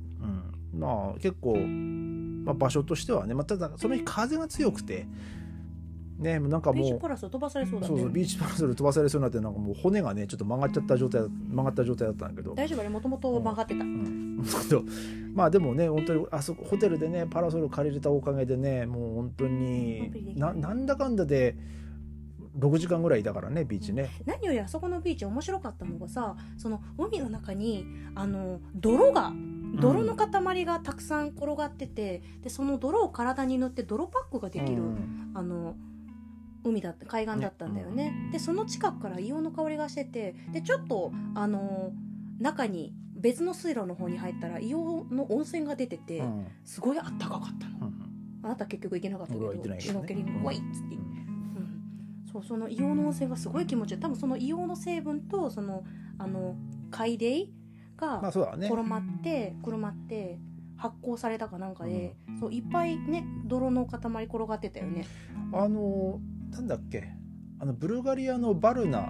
うん、まあ結構、まあ、場所としてはね、まあ、ただその日風が強くてねなんかビーチもうパラス飛ばされそうだね。そうそうビーチパラソル飛ばされそうになってなんかもう骨がねちょっと曲がっちゃった状態曲がった状態だったんだけど。大丈夫あれもともと曲がってた、うん、そうまあでもね本当にあそこホテルでねパラソル借りれたおかげでねもう本当にななんだかんだで6時間ぐらいいたからねビーチね。何よりあそこのビーチ面白かったのがさその海の中にあの泥が泥の塊がたくさん転がってて、でその泥を体に塗って泥パックができる、うん。あの海だった海岸だったんだよね。でその近くから硫黄の香りがしててでちょっとあの中に別の水路の方に入ったら硫黄の温泉が出てて、うん。すごいあったかかったの。うん。あなた結局行けなかったけどシュノーケリングいっつって、うん。そうその硫黄の温泉がすごい気持ちいい。多分その硫黄の成分とそのあの海泥が転まってくるまって発酵されたかなんかで、そういっぱいね泥の塊転がってたよね。あのなんだっけ？あのブルガリアのバルナ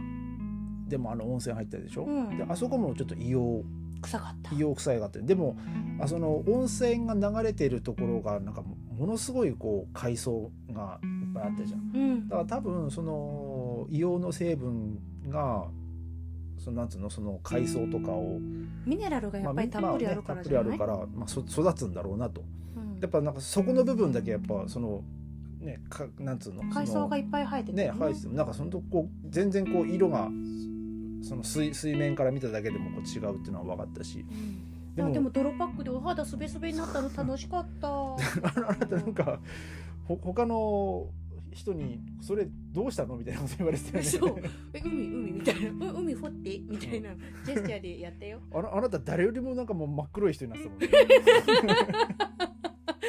でもあの温泉入ったでしょ、うん。であそこもちょっと硫臭かった。黄硫黄臭いがあって。でもあその温泉が流れてるところがなんかものすごいこう海藻がいっぱいあったじゃん。うん。だから多分その硫黄の成分がそのなんつうの？その海藻とかをミネラルがやっぱりたっぷりあるからじゃない、まあねたっぷりあるから、まあ、そ育つんだろうなと。うん。やっぱなんかそこの部分だけやっぱそのねかなんつうの海藻がいっぱい生えててね。生えててもなんかそのとこ全然こう色がその水水面から見ただけでもこう違うっていうのは分かったし。うん。でもあでも泥パックでお肌すべすべになったの楽しかった。(laughs) あなたなんかほ他の人に「それどうしたの?」みたいなこと言われてたよね。そうえ海海みたいな。う海掘って？みたいなジェスチャーでやったよ。あなあなた誰よりもなんかもう真っ黒い人になってたもんね (laughs)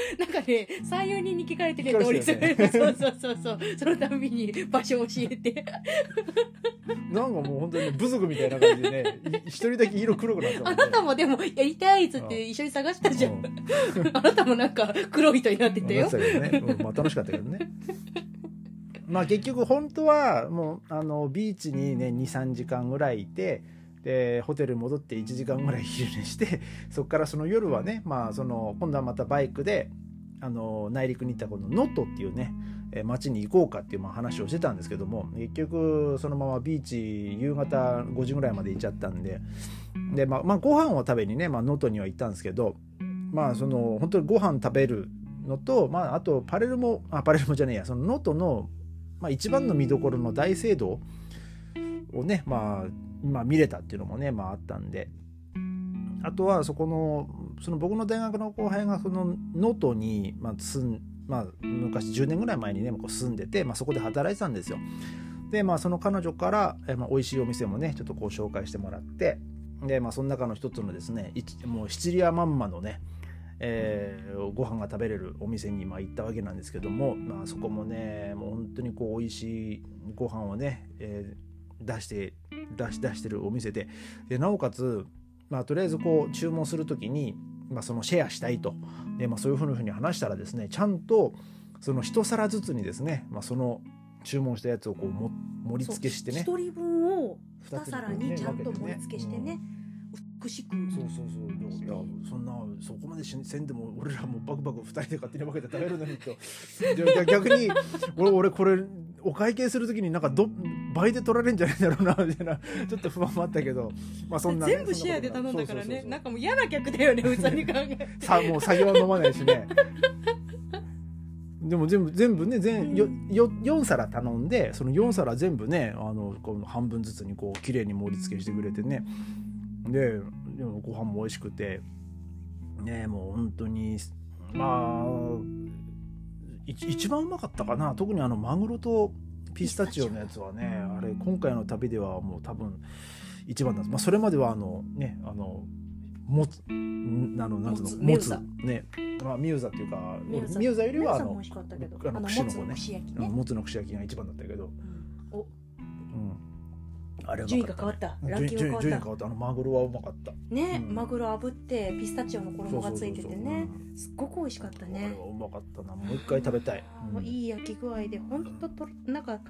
(laughs) なんかね34人に聞かれてね通りするそうそうそうそう。そのたびに (laughs) 場所を教えて。(laughs) なんかもう本当にね部族みたいな感じでねい一人だけ色黒くなってたもんね。あなたもでもやりたいっつって一緒に探したじゃん、うん。あなたもなんか黒い人になってたよ。うんまあ、楽しかったけどね。まあ結局本当はもうあのビーチにね23時間ぐらいいてでホテル戻って1時間ぐらい昼寝して (laughs) そこからその夜はね、まあ、その今度はまたバイクであの内陸に行ったこの能登っていうね町に行こうかっていうまあ話をしてたんですけども結局そのままビーチ夕方5時ぐらいまで行っちゃったんでで、まあ、まあご飯を食べにねまあ能登には行ったんですけどまあその本当にご飯食べるのと、まあ、あとパレルモあパレルモじゃねえやその能登の、まあ、一番の見どころの大聖堂をね、まあ、まあ見れたっていうのもね、まあ、あったんであとはそこのその僕の大学の後輩がその能登に、まあ住んまあ、昔10年ぐらい前にねこう住んでて、まあ、そこで働いてたんですよ。でまあその彼女から、えまあ、美味しいお店もねちょっとこう紹介してもらってでまあその中の一つのですねもうシチリアまんまのねえー、ご飯が食べれるお店にまあ行ったわけなんですけども、まあ、そこもねもう本当にこう美味しいご飯をね、え出して出し出してるお店で。でなおかつ、まあ、とりあえずこう注文する時に、まあ、そのシェアしたいと。で、まあ、そういうふうに話したらですねちゃんとその一皿ずつにですね、まあ、その注文したやつをこうも盛り付けしてね。そう一人分を二つに二皿にちゃんと盛り付けしてね。美しくそうそうそう。いやそんなそこまでしせんでも俺らもバクバク2人で勝手に分けて食べるのにと。(laughs) で逆に俺俺これお会計する時になんかど倍で取られるんじゃないだろうな (laughs) みたいなちょっと不安もあったけど、まあ、そんなね、全部シェアで頼んだからね。なんかもう嫌な客だよね普通に考えてさ (laughs) もう酒は飲まないしね。(laughs) でも全部全部ね全よよ4皿頼んでその4皿全部ねあのこの半分ずつにこう綺麗に盛り付けしてくれてね。ででもご飯も美味しくて。ねもう本当にまあい一番うまかったかな。特にあのマグロとピスタチオのやつはねあれ今回の旅ではもう多分一番なんです、まあ、それまではあのねあのもつんあのなんつうのもつね。まあミューザっていうかミューザ。よりはあのあのもつの串焼きうんねもつの串焼きが一番だったけど、うん。おうん、あれう順位が変わった。ね、ランキング変わった順位順位変わった。あのマグロはうまかった。ね、うん。マグロ炙ってピスタチオの衣がついててね。すっごく美味しかったあれはねうまかったな。もう一回食べたい、うん。いい焼き具合でほんととなんか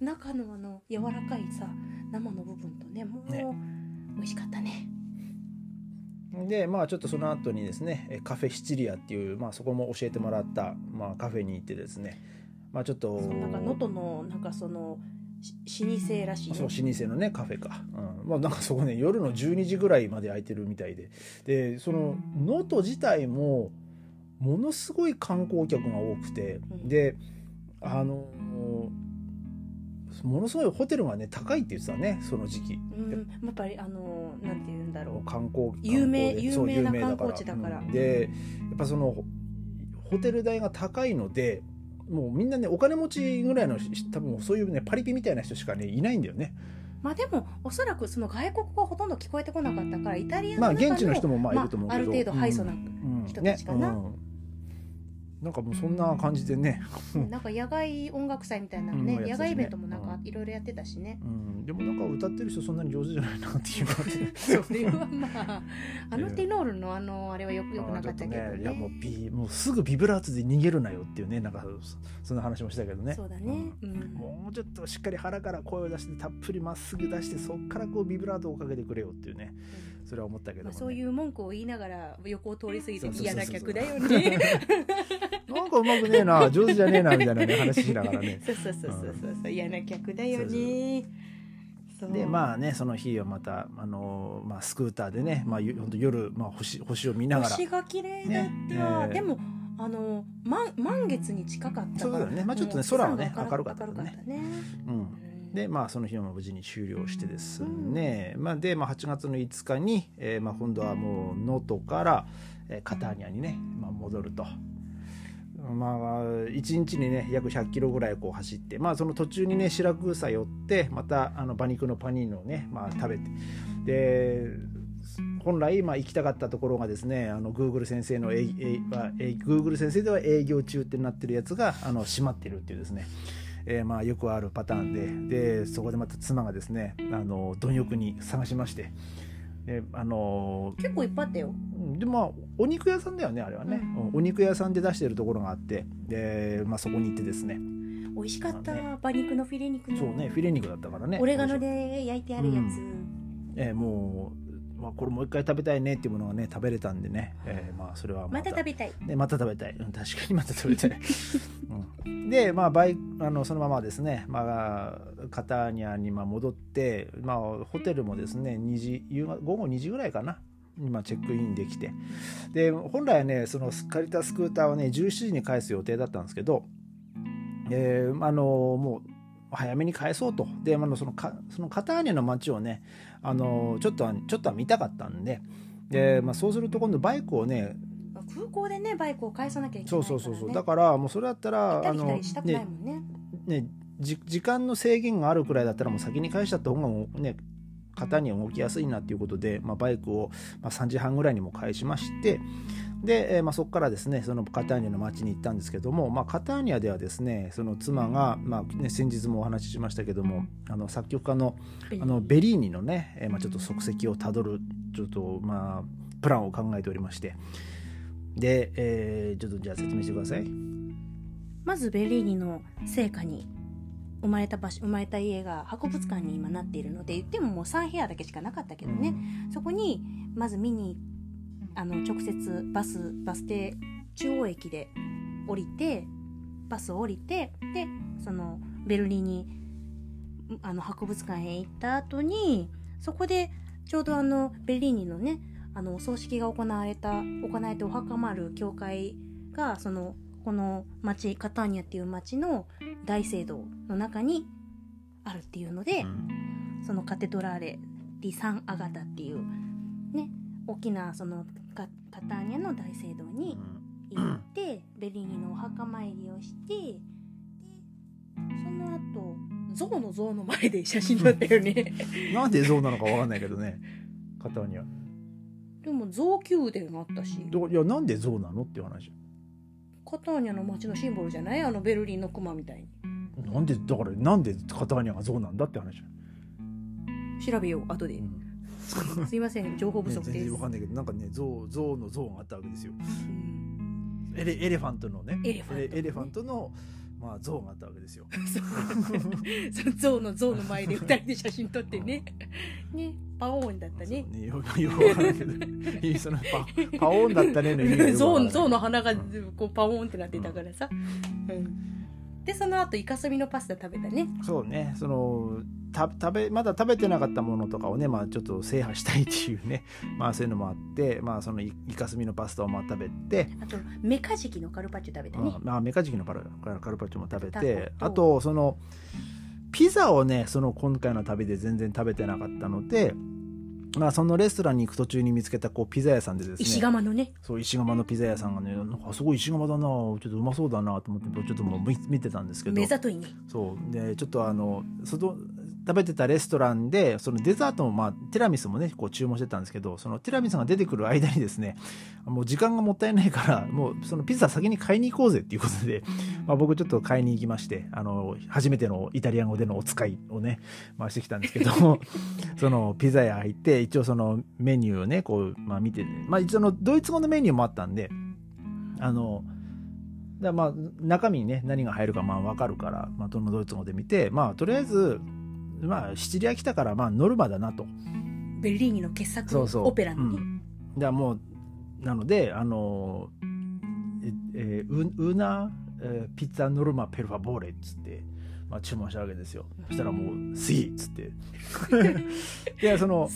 中のあの柔らかいさ生の部分とねもうね美味しかったね。でまあちょっとその後にですねえカフェシチリアっていう、まあ、そこも教えてもらった、まあ、カフェに行ってですね。まあちょっとなんか能登のなんかそのし老舗らしいそうね老舗のねカフェか、うん、まあなんかそこね夜の12時ぐらいまで空いてるみたいで。でその能登自体もものすごい観光客が多くて、うん。であのものすごいホテルがね高いって言ってたねその時期。うん。やっぱりあのなんて言うんだろ観光有名有名な有観光地だから。うん。でやっぱそのホテル代が高いのでもうみんなねお金持ちぐらいの多分そういうねパリピみたいな人しかねいないんだよね。うまあでもおそらくその外国語はほとんど聞こえてこなかったからイタリアまあの中の現地の人もまあいまると思うけど、ある程度ハイソなうん人たちかな。ね。うんなんかもうそんな感じでね、なんか野外音楽祭みたいなのね、野外イベントもなんかいろいろやってたしね、うん、でもなんか歌ってる人そんなに上手じゃないなっていう感じ (laughs) それはまあ (laughs) あのテノールのあのあれはよくよくなかったけどね。いやもうビもうすぐビブラートで逃げるなよっていうねなんかそそんな話もしたけどね。そうだね、もうちょっとしっかり腹から声を出してたっぷりまっすぐ出してそっからこうビブラートをかけてくれよっていうね。それは思ったけどそういう文句を言いながら横を通り過ぎて嫌な客だよね (laughs) なんかうまくねえな (laughs) 上手じゃねえなみたいなね話しながらね。そうそうそうそうそうそう嫌な客だよねでまあねその日はまたあの、まあ、スクーターでね、まあ、ゆほんと夜、まあ、星星を見ながら。星が綺麗だった、ね。えーでもあの満満月に近かったから。そうだよね。まあちょっとねもう空はね空明るかったね。ねうんうん。でまあその日は無事に終了してですね、まあ、で、まあ、8月の5日に、えーまあ、今度はもう能登から、えーカターニャにね、まあ、戻ると。まあ、1日にね約100キロぐらいこう走って、まあ、その途中にねシラクーサ寄ってまたあの馬肉のパニーノをね、まあ、食べてで本来、まあ、行きたかったところがですねあの Google 先生のえいえいまあえい Google 先生では営業中ってなってるやつがあの閉まってるっていうですね。えーまあよくあるパターンででそこでまた妻がですねあの貪欲に探しましてであの結構いっぱいあったよ。うんでまあお肉屋さんだよねあれはね、うん。うんお肉屋さんで出してるところがあって。で、まあ、そこに行ってですね。美味しかった、まあね。馬肉のフィレ肉のそうねフィレ肉だったからね。オレガノで焼いてあるやつ、えーもう、まあ、これもう一回食べたいねっていうものがね食べれたんでね、えーまあそれはまた食べたい。ね、また食べたい、うん、確かにまた食べたい、(laughs) うん、でまあバイあのそのままですね、まあ、カターニャにまあ戻って、まあ、ホテルもですね2時夕方午後2時ぐらいかな今チェックインできて。で本来はねその借りたスクーターをね17時に返す予定だったんですけど、えーあのもう早めに返そうと。で、まあ、そのかそのカターニャの街をねあのちょっとはちょっとは見たかったんでで、まあ、そうすると今度バイクをね空港でねバイクを返さなきゃいけそないから、ね、うそうそうそう。だからもうそれだったら行ったり来たのたくないねもんね。ねじ時間の制限があるくらいだったらもう先に返しちゃった方がもうね型に動きやすいなっていうことで、まあ、バイクを、まあ、3時半ぐらいにも返しましてで、えーまあ、そこからですねそのカターニャの町に行ったんですけども、まあ、カターニャではですねその妻が、まあね、先日もお話ししましたけどもあの作曲家のあのベリーニのね、えーまあ、ちょっと足跡をたどるちょっとまあプランを考えておりましてで、えーちょっとじゃあ説明してください。まずベリーニの聖火に生まれた場所生まれた家が博物館に今なっているので言ってももう3部屋だけしかなかったけどね、そこにまず見にあの直接バスバス停中央駅で降りてバスを降りてでそのベルリンにあの博物館へ行った後にそこでちょうどあのベルリーニのねあのお葬式が行われた行われてお墓参る教会がそのこの町カターニャっていう町の大聖堂の中にあるっていうので、うん。そのカテドラーレ・ディ・サン・アガタっていうね大きなそのカカターニャの大聖堂に行って、ベリーニのお墓参りをしてでその後ゾウの像の前で写真撮ったよね。なんで象なのかわかんないけどねカターニャでも象宮殿があったし。どいやなんで象なのっていう話。カターニャの街のシンボルじゃないあのベルリンのクマみたいに。なんでだからなんでカターニャが象なんだって話、調べよう後で、うん。すいません (laughs) 情報不ね足です、全然わかんないけどなんかね象象の像があったわけですよ。うん。エレエレファントのね。エレファントのね。エレエレファントのまあ像があったわけですよ。(laughs) その (laughs) 象の象の前で二人で写真撮ってね。ねパオーンだったね。ねよくよくわからんけどパ (laughs) パオーンだったねの意味がよくわから象の鼻がこうパオーンってなってたからさ、うん、でその後イカスミのパスタ食べたね。そうねそのた食べまだ食べてなかったものとかをね、まあ、ちょっと制覇したいっていうね、(laughs) まあ、そういうのもあって、まあ、そのイイカスミのパスタをまあ食べて、あとメカジキのカルパッチョ食べたね。まあまあ、メカジキのカルカルパッチョも食べタてあとそのピザをねその今回の旅で全然食べてなかったので、まあ、そのレストランに行く途中に見つけたこうピザ屋さんでですね。石窯のね。そう石窯のピザ屋さんがねなんかすごい石窯だなちょっとうまそうだなと思ってちょっともう見見てたんですけど。目ざといね。そう。でちょっとあの外食べてたレストランでそのデザートも、まあ、ティラミスもねこう注文してたんですけどそのティラミスが出てくる間にですねもう時間がもったいないからもうそのピザ先に買いに行こうぜっていうことで、まあ、僕ちょっと買いに行きましてあの初めてのイタリア語でのお使いをね回してきたんですけど (laughs) そのピザ屋入って一応そのメニューをねこう、まあ、見て、まあ、一応のドイツ語のメニューもあったんであのだまあ中身にね何が入るかまあ分かるから、まあ、どのドイツ語で見てまあとりあえずまあシチリア来たからまあノルマだなと。ベルリーニの傑作そうそう。オペラのね、うん。だもうなのであのええーウウナ、えーピッツァノルマペルファボーレっつって、まあ、注文したわけですよ。そしたらもう「スイ!」っつって。(laughs) いやその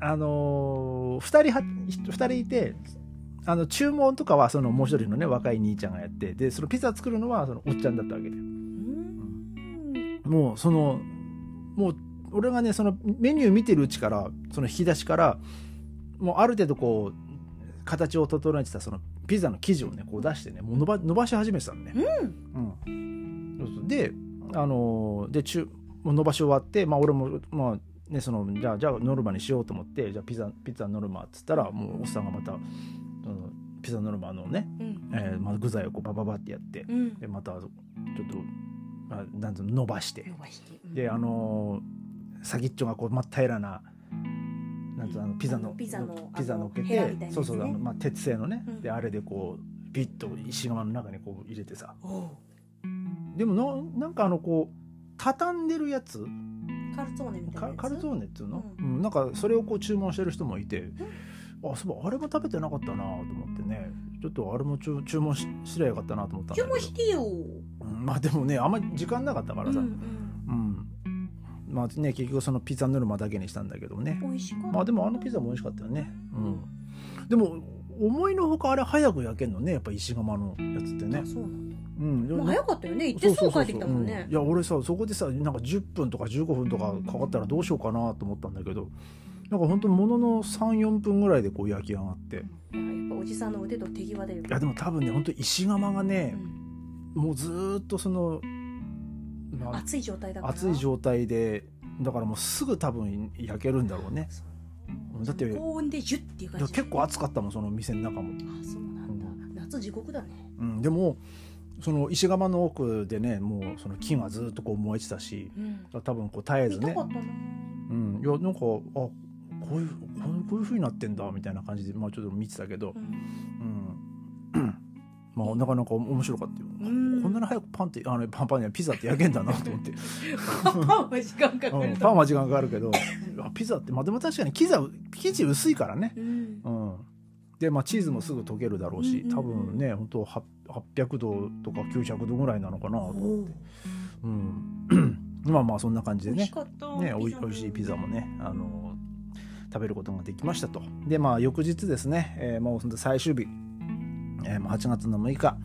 あのー、2人は2人いてあの注文とかはそのもう一人のね若い兄ちゃんがやってでそのピザ作るのはそのおっちゃんだったわけで。うん。もうそのもう俺がねそのメニュー見てるうちからその引き出しからもうある程度こう形を整えてたそのピザの生地をねこう出してねもう伸ば伸ばし始めてたのね。うん。そうそうであのーで中もう伸ばし終わってまあ俺もまあねそのじゃあじゃあノルマにしようと思ってじゃあピザピザノルマっつったらもうおっさんがまた、そのピザノルマのね、うん。えーまあ、具材をこうバババってやってうん。でまたちょっとあなん伸ばして。うん。であのー先っちょがこう真っ平らななんていうのあのピザのピザのピザのっけあのヘラみたいなやつね。てそうそうあの、まあ、鉄製のね、うん。であれでこうビッと石窯の中にこう入れてさ。でもななんかあのこう畳んでるやつ？カルツォーネみたいなカカルツォーネっていうの、ううん。なんかそれをこう注文してる人もいて、あそうあれも食べてなかったなと思ってね。ちょっとあれも注注文しすりゃよかったなと思ったんだ注けど。文してよ。うんまあでもねあんまり時間なかったからさ、うんうん。まあね結局そのピザノルマだけにしたんだけどね。まあでもあのピザも美味しかったよね。うん。でも思いのほかあれ早く焼けんのねやっぱ石窯のやつってね。うなんもまあ早かったよね。行ってすぐ帰ってきたもんね。うん。いや俺さそこでさなんか10分とか15分とかかかったらどうしようかなと思ったんだけどなんか本当ものの34分ぐらいでこう焼き上がって。いややっぱおじさんの腕と手際だよいやでも多分ね本当石窯がねう、んもうずーっとその、まあ熱い状態だから？熱い状態でだからもうすぐ多分焼けるんだろうね。だって高温でジュッっていう感じ？結構暑かったもんその店の中も、あそうなんだ。夏地獄だね。うん、でもその石窯の奥でねもうその木がずっとこう燃えてたしうん。多分こう絶えずね。見たかったなうん、いやなんかあこういうこうこういう風になってんだみたいな感じで、まあ、ちょっと見てたけど。う、ん。うんまあなかなか面白かったよ、うん。こんなに早くパンってあのパンパンにはピザって焼けんだなと思って、パンは時間かかるう。ん、パンは時間かかるけどあピザってまあでも確かに生地生地薄いからね、うん。うん、でまあチーズもすぐ溶けるだろうし多分ね本当800度とか900度ぐらいなのかなと思って、うん、(clears throat) まあまあそんな感じでね。ね、おいピザもおいしいピザもね、あの食べることができましたと。で、まあ、翌日ですね、えーもう最終日、えーもう8月の6日、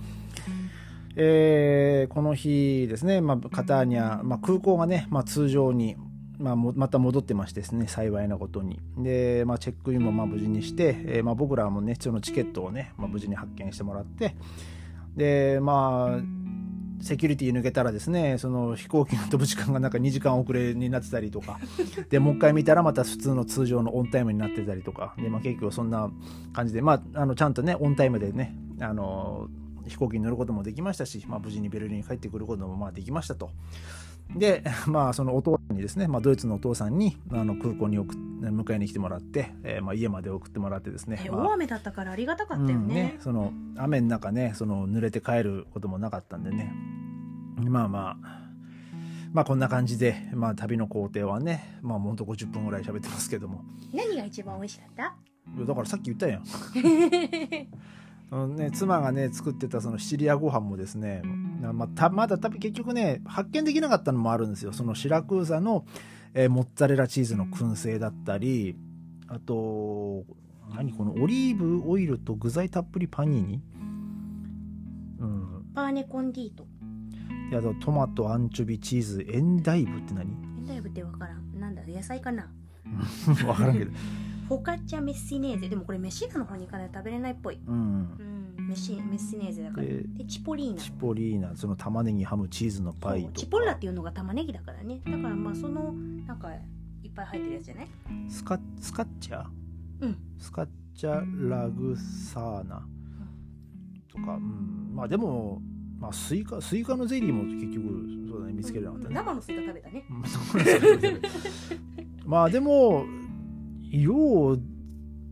えーこの日ですね、まあ、カターニャ、まあ、空港がね、まあ、通常に、まあ、もまた戻ってましてですね、幸いなことに。で、まあ、チェックインもまあ無事にして、えーまあ、僕らもね、そのチケットをね、まあ、無事に発見してもらって、で、まあ、セキュリティ抜けたらですねその飛行機の飛ぶ時間がなんか2時間遅れになってたりとか。でもう一回見たらまた普通の通常のオンタイムになってたりとか。で、まあ、結局そんな感じで、まあ、あのちゃんとねオンタイムでねあの飛行機に乗ることもできましたし、まあ、無事にベルリンに帰ってくることもまあできましたと。で、(laughs) まあ、そのお父さんにですね、まあ、ドイツのお父さんにあの空港に送っ迎えに来てもらって、えーまあ、家まで送ってもらってですね、まあね大雨だったからありがたかったようんねその雨の中ねその濡れて帰ることもなかったんでね。まあまあまあこんな感じで、まあ、旅の工程はねまあほんと50分ぐらい喋ってますけども。何が一番美味しかった？だからさっき言ったやん (laughs) あのね、妻がね作ってたそのシチリアご飯もですね、まあ、たまだ多分結局ね発見できなかったのもあるんですよ。そのシラクーザの、えーモッツァレラチーズの燻製だったりあと何このオリーブオイルと具材たっぷりパニーニ？うん。パーネコンディート。であとトマトアンチョビチーズエンダイブって何？エンダイブってわからん。なんだ野菜かな？(laughs) 分からんけどフォカッチャメッシネーゼ。でもこれメシーナの方に行かないと食べれないっぽい。うん。うん。メシメッシネーゼだから。ででチポリーナ。チポリーナ。その玉ねぎハムチーズのパイとチポッラっていうのが玉ねぎだからね。だからまあそのなんかいっぱい入ってるやつじゃない？スカスカッチャ？うん。スカッチャラグサーナ。とか、うん、まあでも、まあ、スイカスイカのゼリーも結局そうだね。見つけれなかったね、生のスイカ食べたね。(laughs) まあでもよう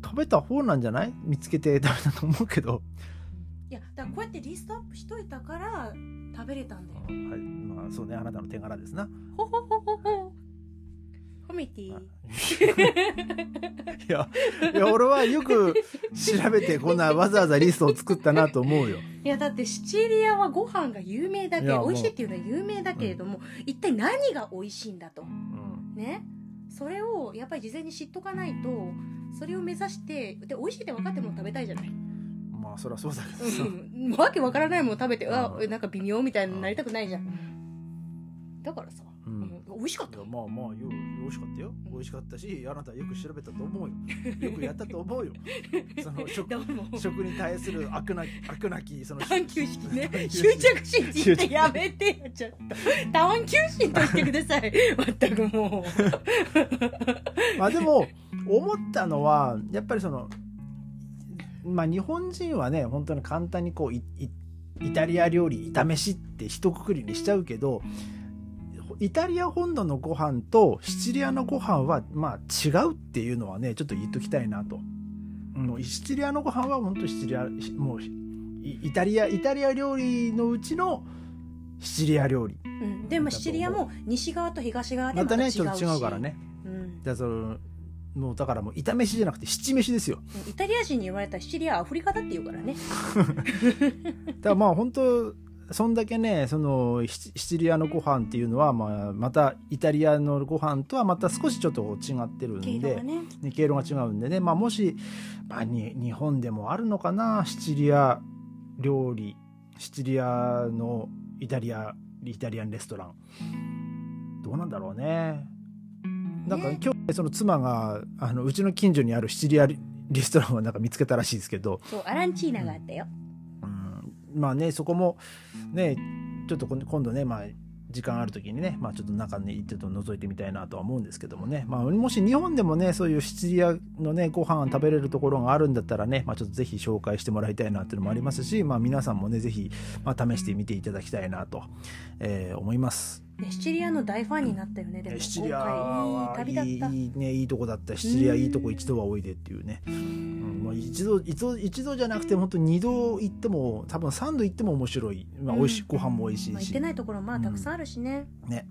食べた方なんじゃない？見つけて食べたと思うけど、いやだからこうやってリストアップしといたから食べれたんだよ。はい。まあ、そうね。あなたの手柄ですな。ほほほほほ。褒めていい？いやいや俺はよく調べてこんなわざわざリストを作ったなと思うよ。いやだってシチリアはご飯が有名だけ美味しいっていうのは有名だけれども、一体何が美味しいんだと。うん。ね？それをやっぱり事前に知っとかないとそれを目指してで美味しいって分かっても食べたいじゃない、まあそりゃそうだけどさ、うん、わけわからないもの食べてあうんなんか微妙みたいになりたくないじゃん。だからさ、美味しかった？まあまあよ美味しかったよ。うん。美味しかったしあなたよく調べたと思うよ。よくやったと思うよ。(laughs) その食食に対する悪なき悪なきその探求心ね。執着心って言ってやめてよちょっと探求心と言ってください。全くも (laughs) まあでも思ったのはやっぱりそのまあ日本人はね本当に簡単にこういいイタリア料理炒飯って一括りにしちゃうけどイタリア本土のご飯とシチリアのご飯はまあ違うっていうのはねちょっと言っときたいなと。もうシチリアのご飯は本当シチリアもうイイタリアイタリア料理のうちのシチリア料理。う、うん、でもシチリアも西側と東側でままた違うし。たねちょっと違うからね。うん、だそのもうだからもう炒飯じゃなくて七飯ですよ。イタリア人に言われたらシチリアはアフリカだって言うからね。(laughs) だからまあ本当そんだけねそのシシチリアのご飯っていうのは、まあ、またイタリアのご飯とはまた少しちょっと違ってるんで経路が違うんでね、まあ、もし、まあ、に日本でもあるのかなシチリア料理。シチリアのイタリアイタリアンレストラン。どうなんだろうね。なんかね。今日その妻があのうちの近所にあるシチリアレストランをなんか見つけたらしいですけど、そうアランチーナがあったよ。うん、まあねそこもねちょっと今今度ねまあ時間ある時にね、まあ、ちょっと中に行ってと覗いてみたいなとは思うんですけどもね、まあ、もし日本でもねそういうシチリアのねご飯食べれるところがあるんだったらね、まあ、ちょっとぜひ紹介してもらいたいなっていうのもありますし、まあ、皆さんもねぜひ、まあ、試してみていただきたいなと、えー思います。ねシチリアの大ファンになったよねでもシチリア今回いい旅だった。はいいねいいとこだった。シチリアいいとこ一度はおいでっていうね、うんまあ、一度一度一度じゃなくて本当二度行っても多分三度行っても面白い、まあ、美味しい、ご飯も美味しいし。まあ行ってないところまあたくさんあるしね、ね。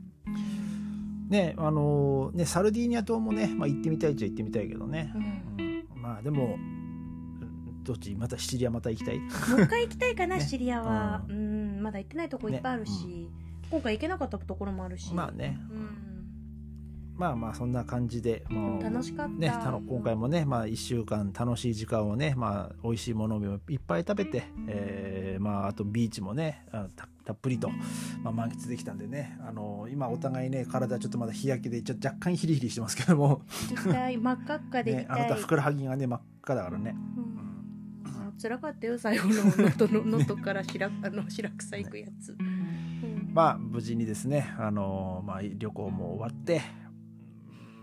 ねあのねサルディーニャ島もね、まあ、行ってみたいっちゃ行ってみたいけどね。う、ん。うん。まあでもうんどっち？またシチリアまた行きたい？もう一回行きたいかな、(laughs) ね。シチリアは、ううん。まだ行ってないとこいっぱいあるし、ね今回行けなかったところもあるし。まあね。うん。まあまあそんな感じでもう楽しかった、ね、今回もね、まあ、1週間楽しい時間をね、まあ、美味しいものをいっぱい食べて、えーまあ、あとビーチもねあたたっぷりと、まあ、満喫できたんでねあの今お互いね体ちょっとまだ日焼けでちょ若干ヒリヒリしてますけども、真っ赤っかで行ねあなたふくらはぎがね真っ赤だからね、うん。あ辛かったよ最後の (laughs) 能登から白あの白草行くやつ、うんまあ無事にですねあの、まあ、旅行も終わって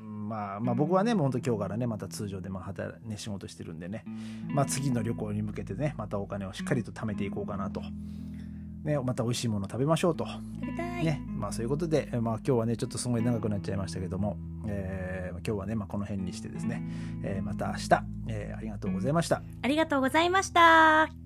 うんまあ、まあ僕はねもう本当今日からねまた通常でまあ働ね仕事してるんでね、まあ、次の旅行に向けてねまたお金をしっかりと貯めていこうかなと、ね、また美味しいもの食べましょうと、ねまあ、そういうことで、まあ、今日はねちょっとすごい長くなっちゃいましたけども、えー今日はね、まあ、この辺にしてですね、えーまた明日、えーありがとうございました。ありがとうございました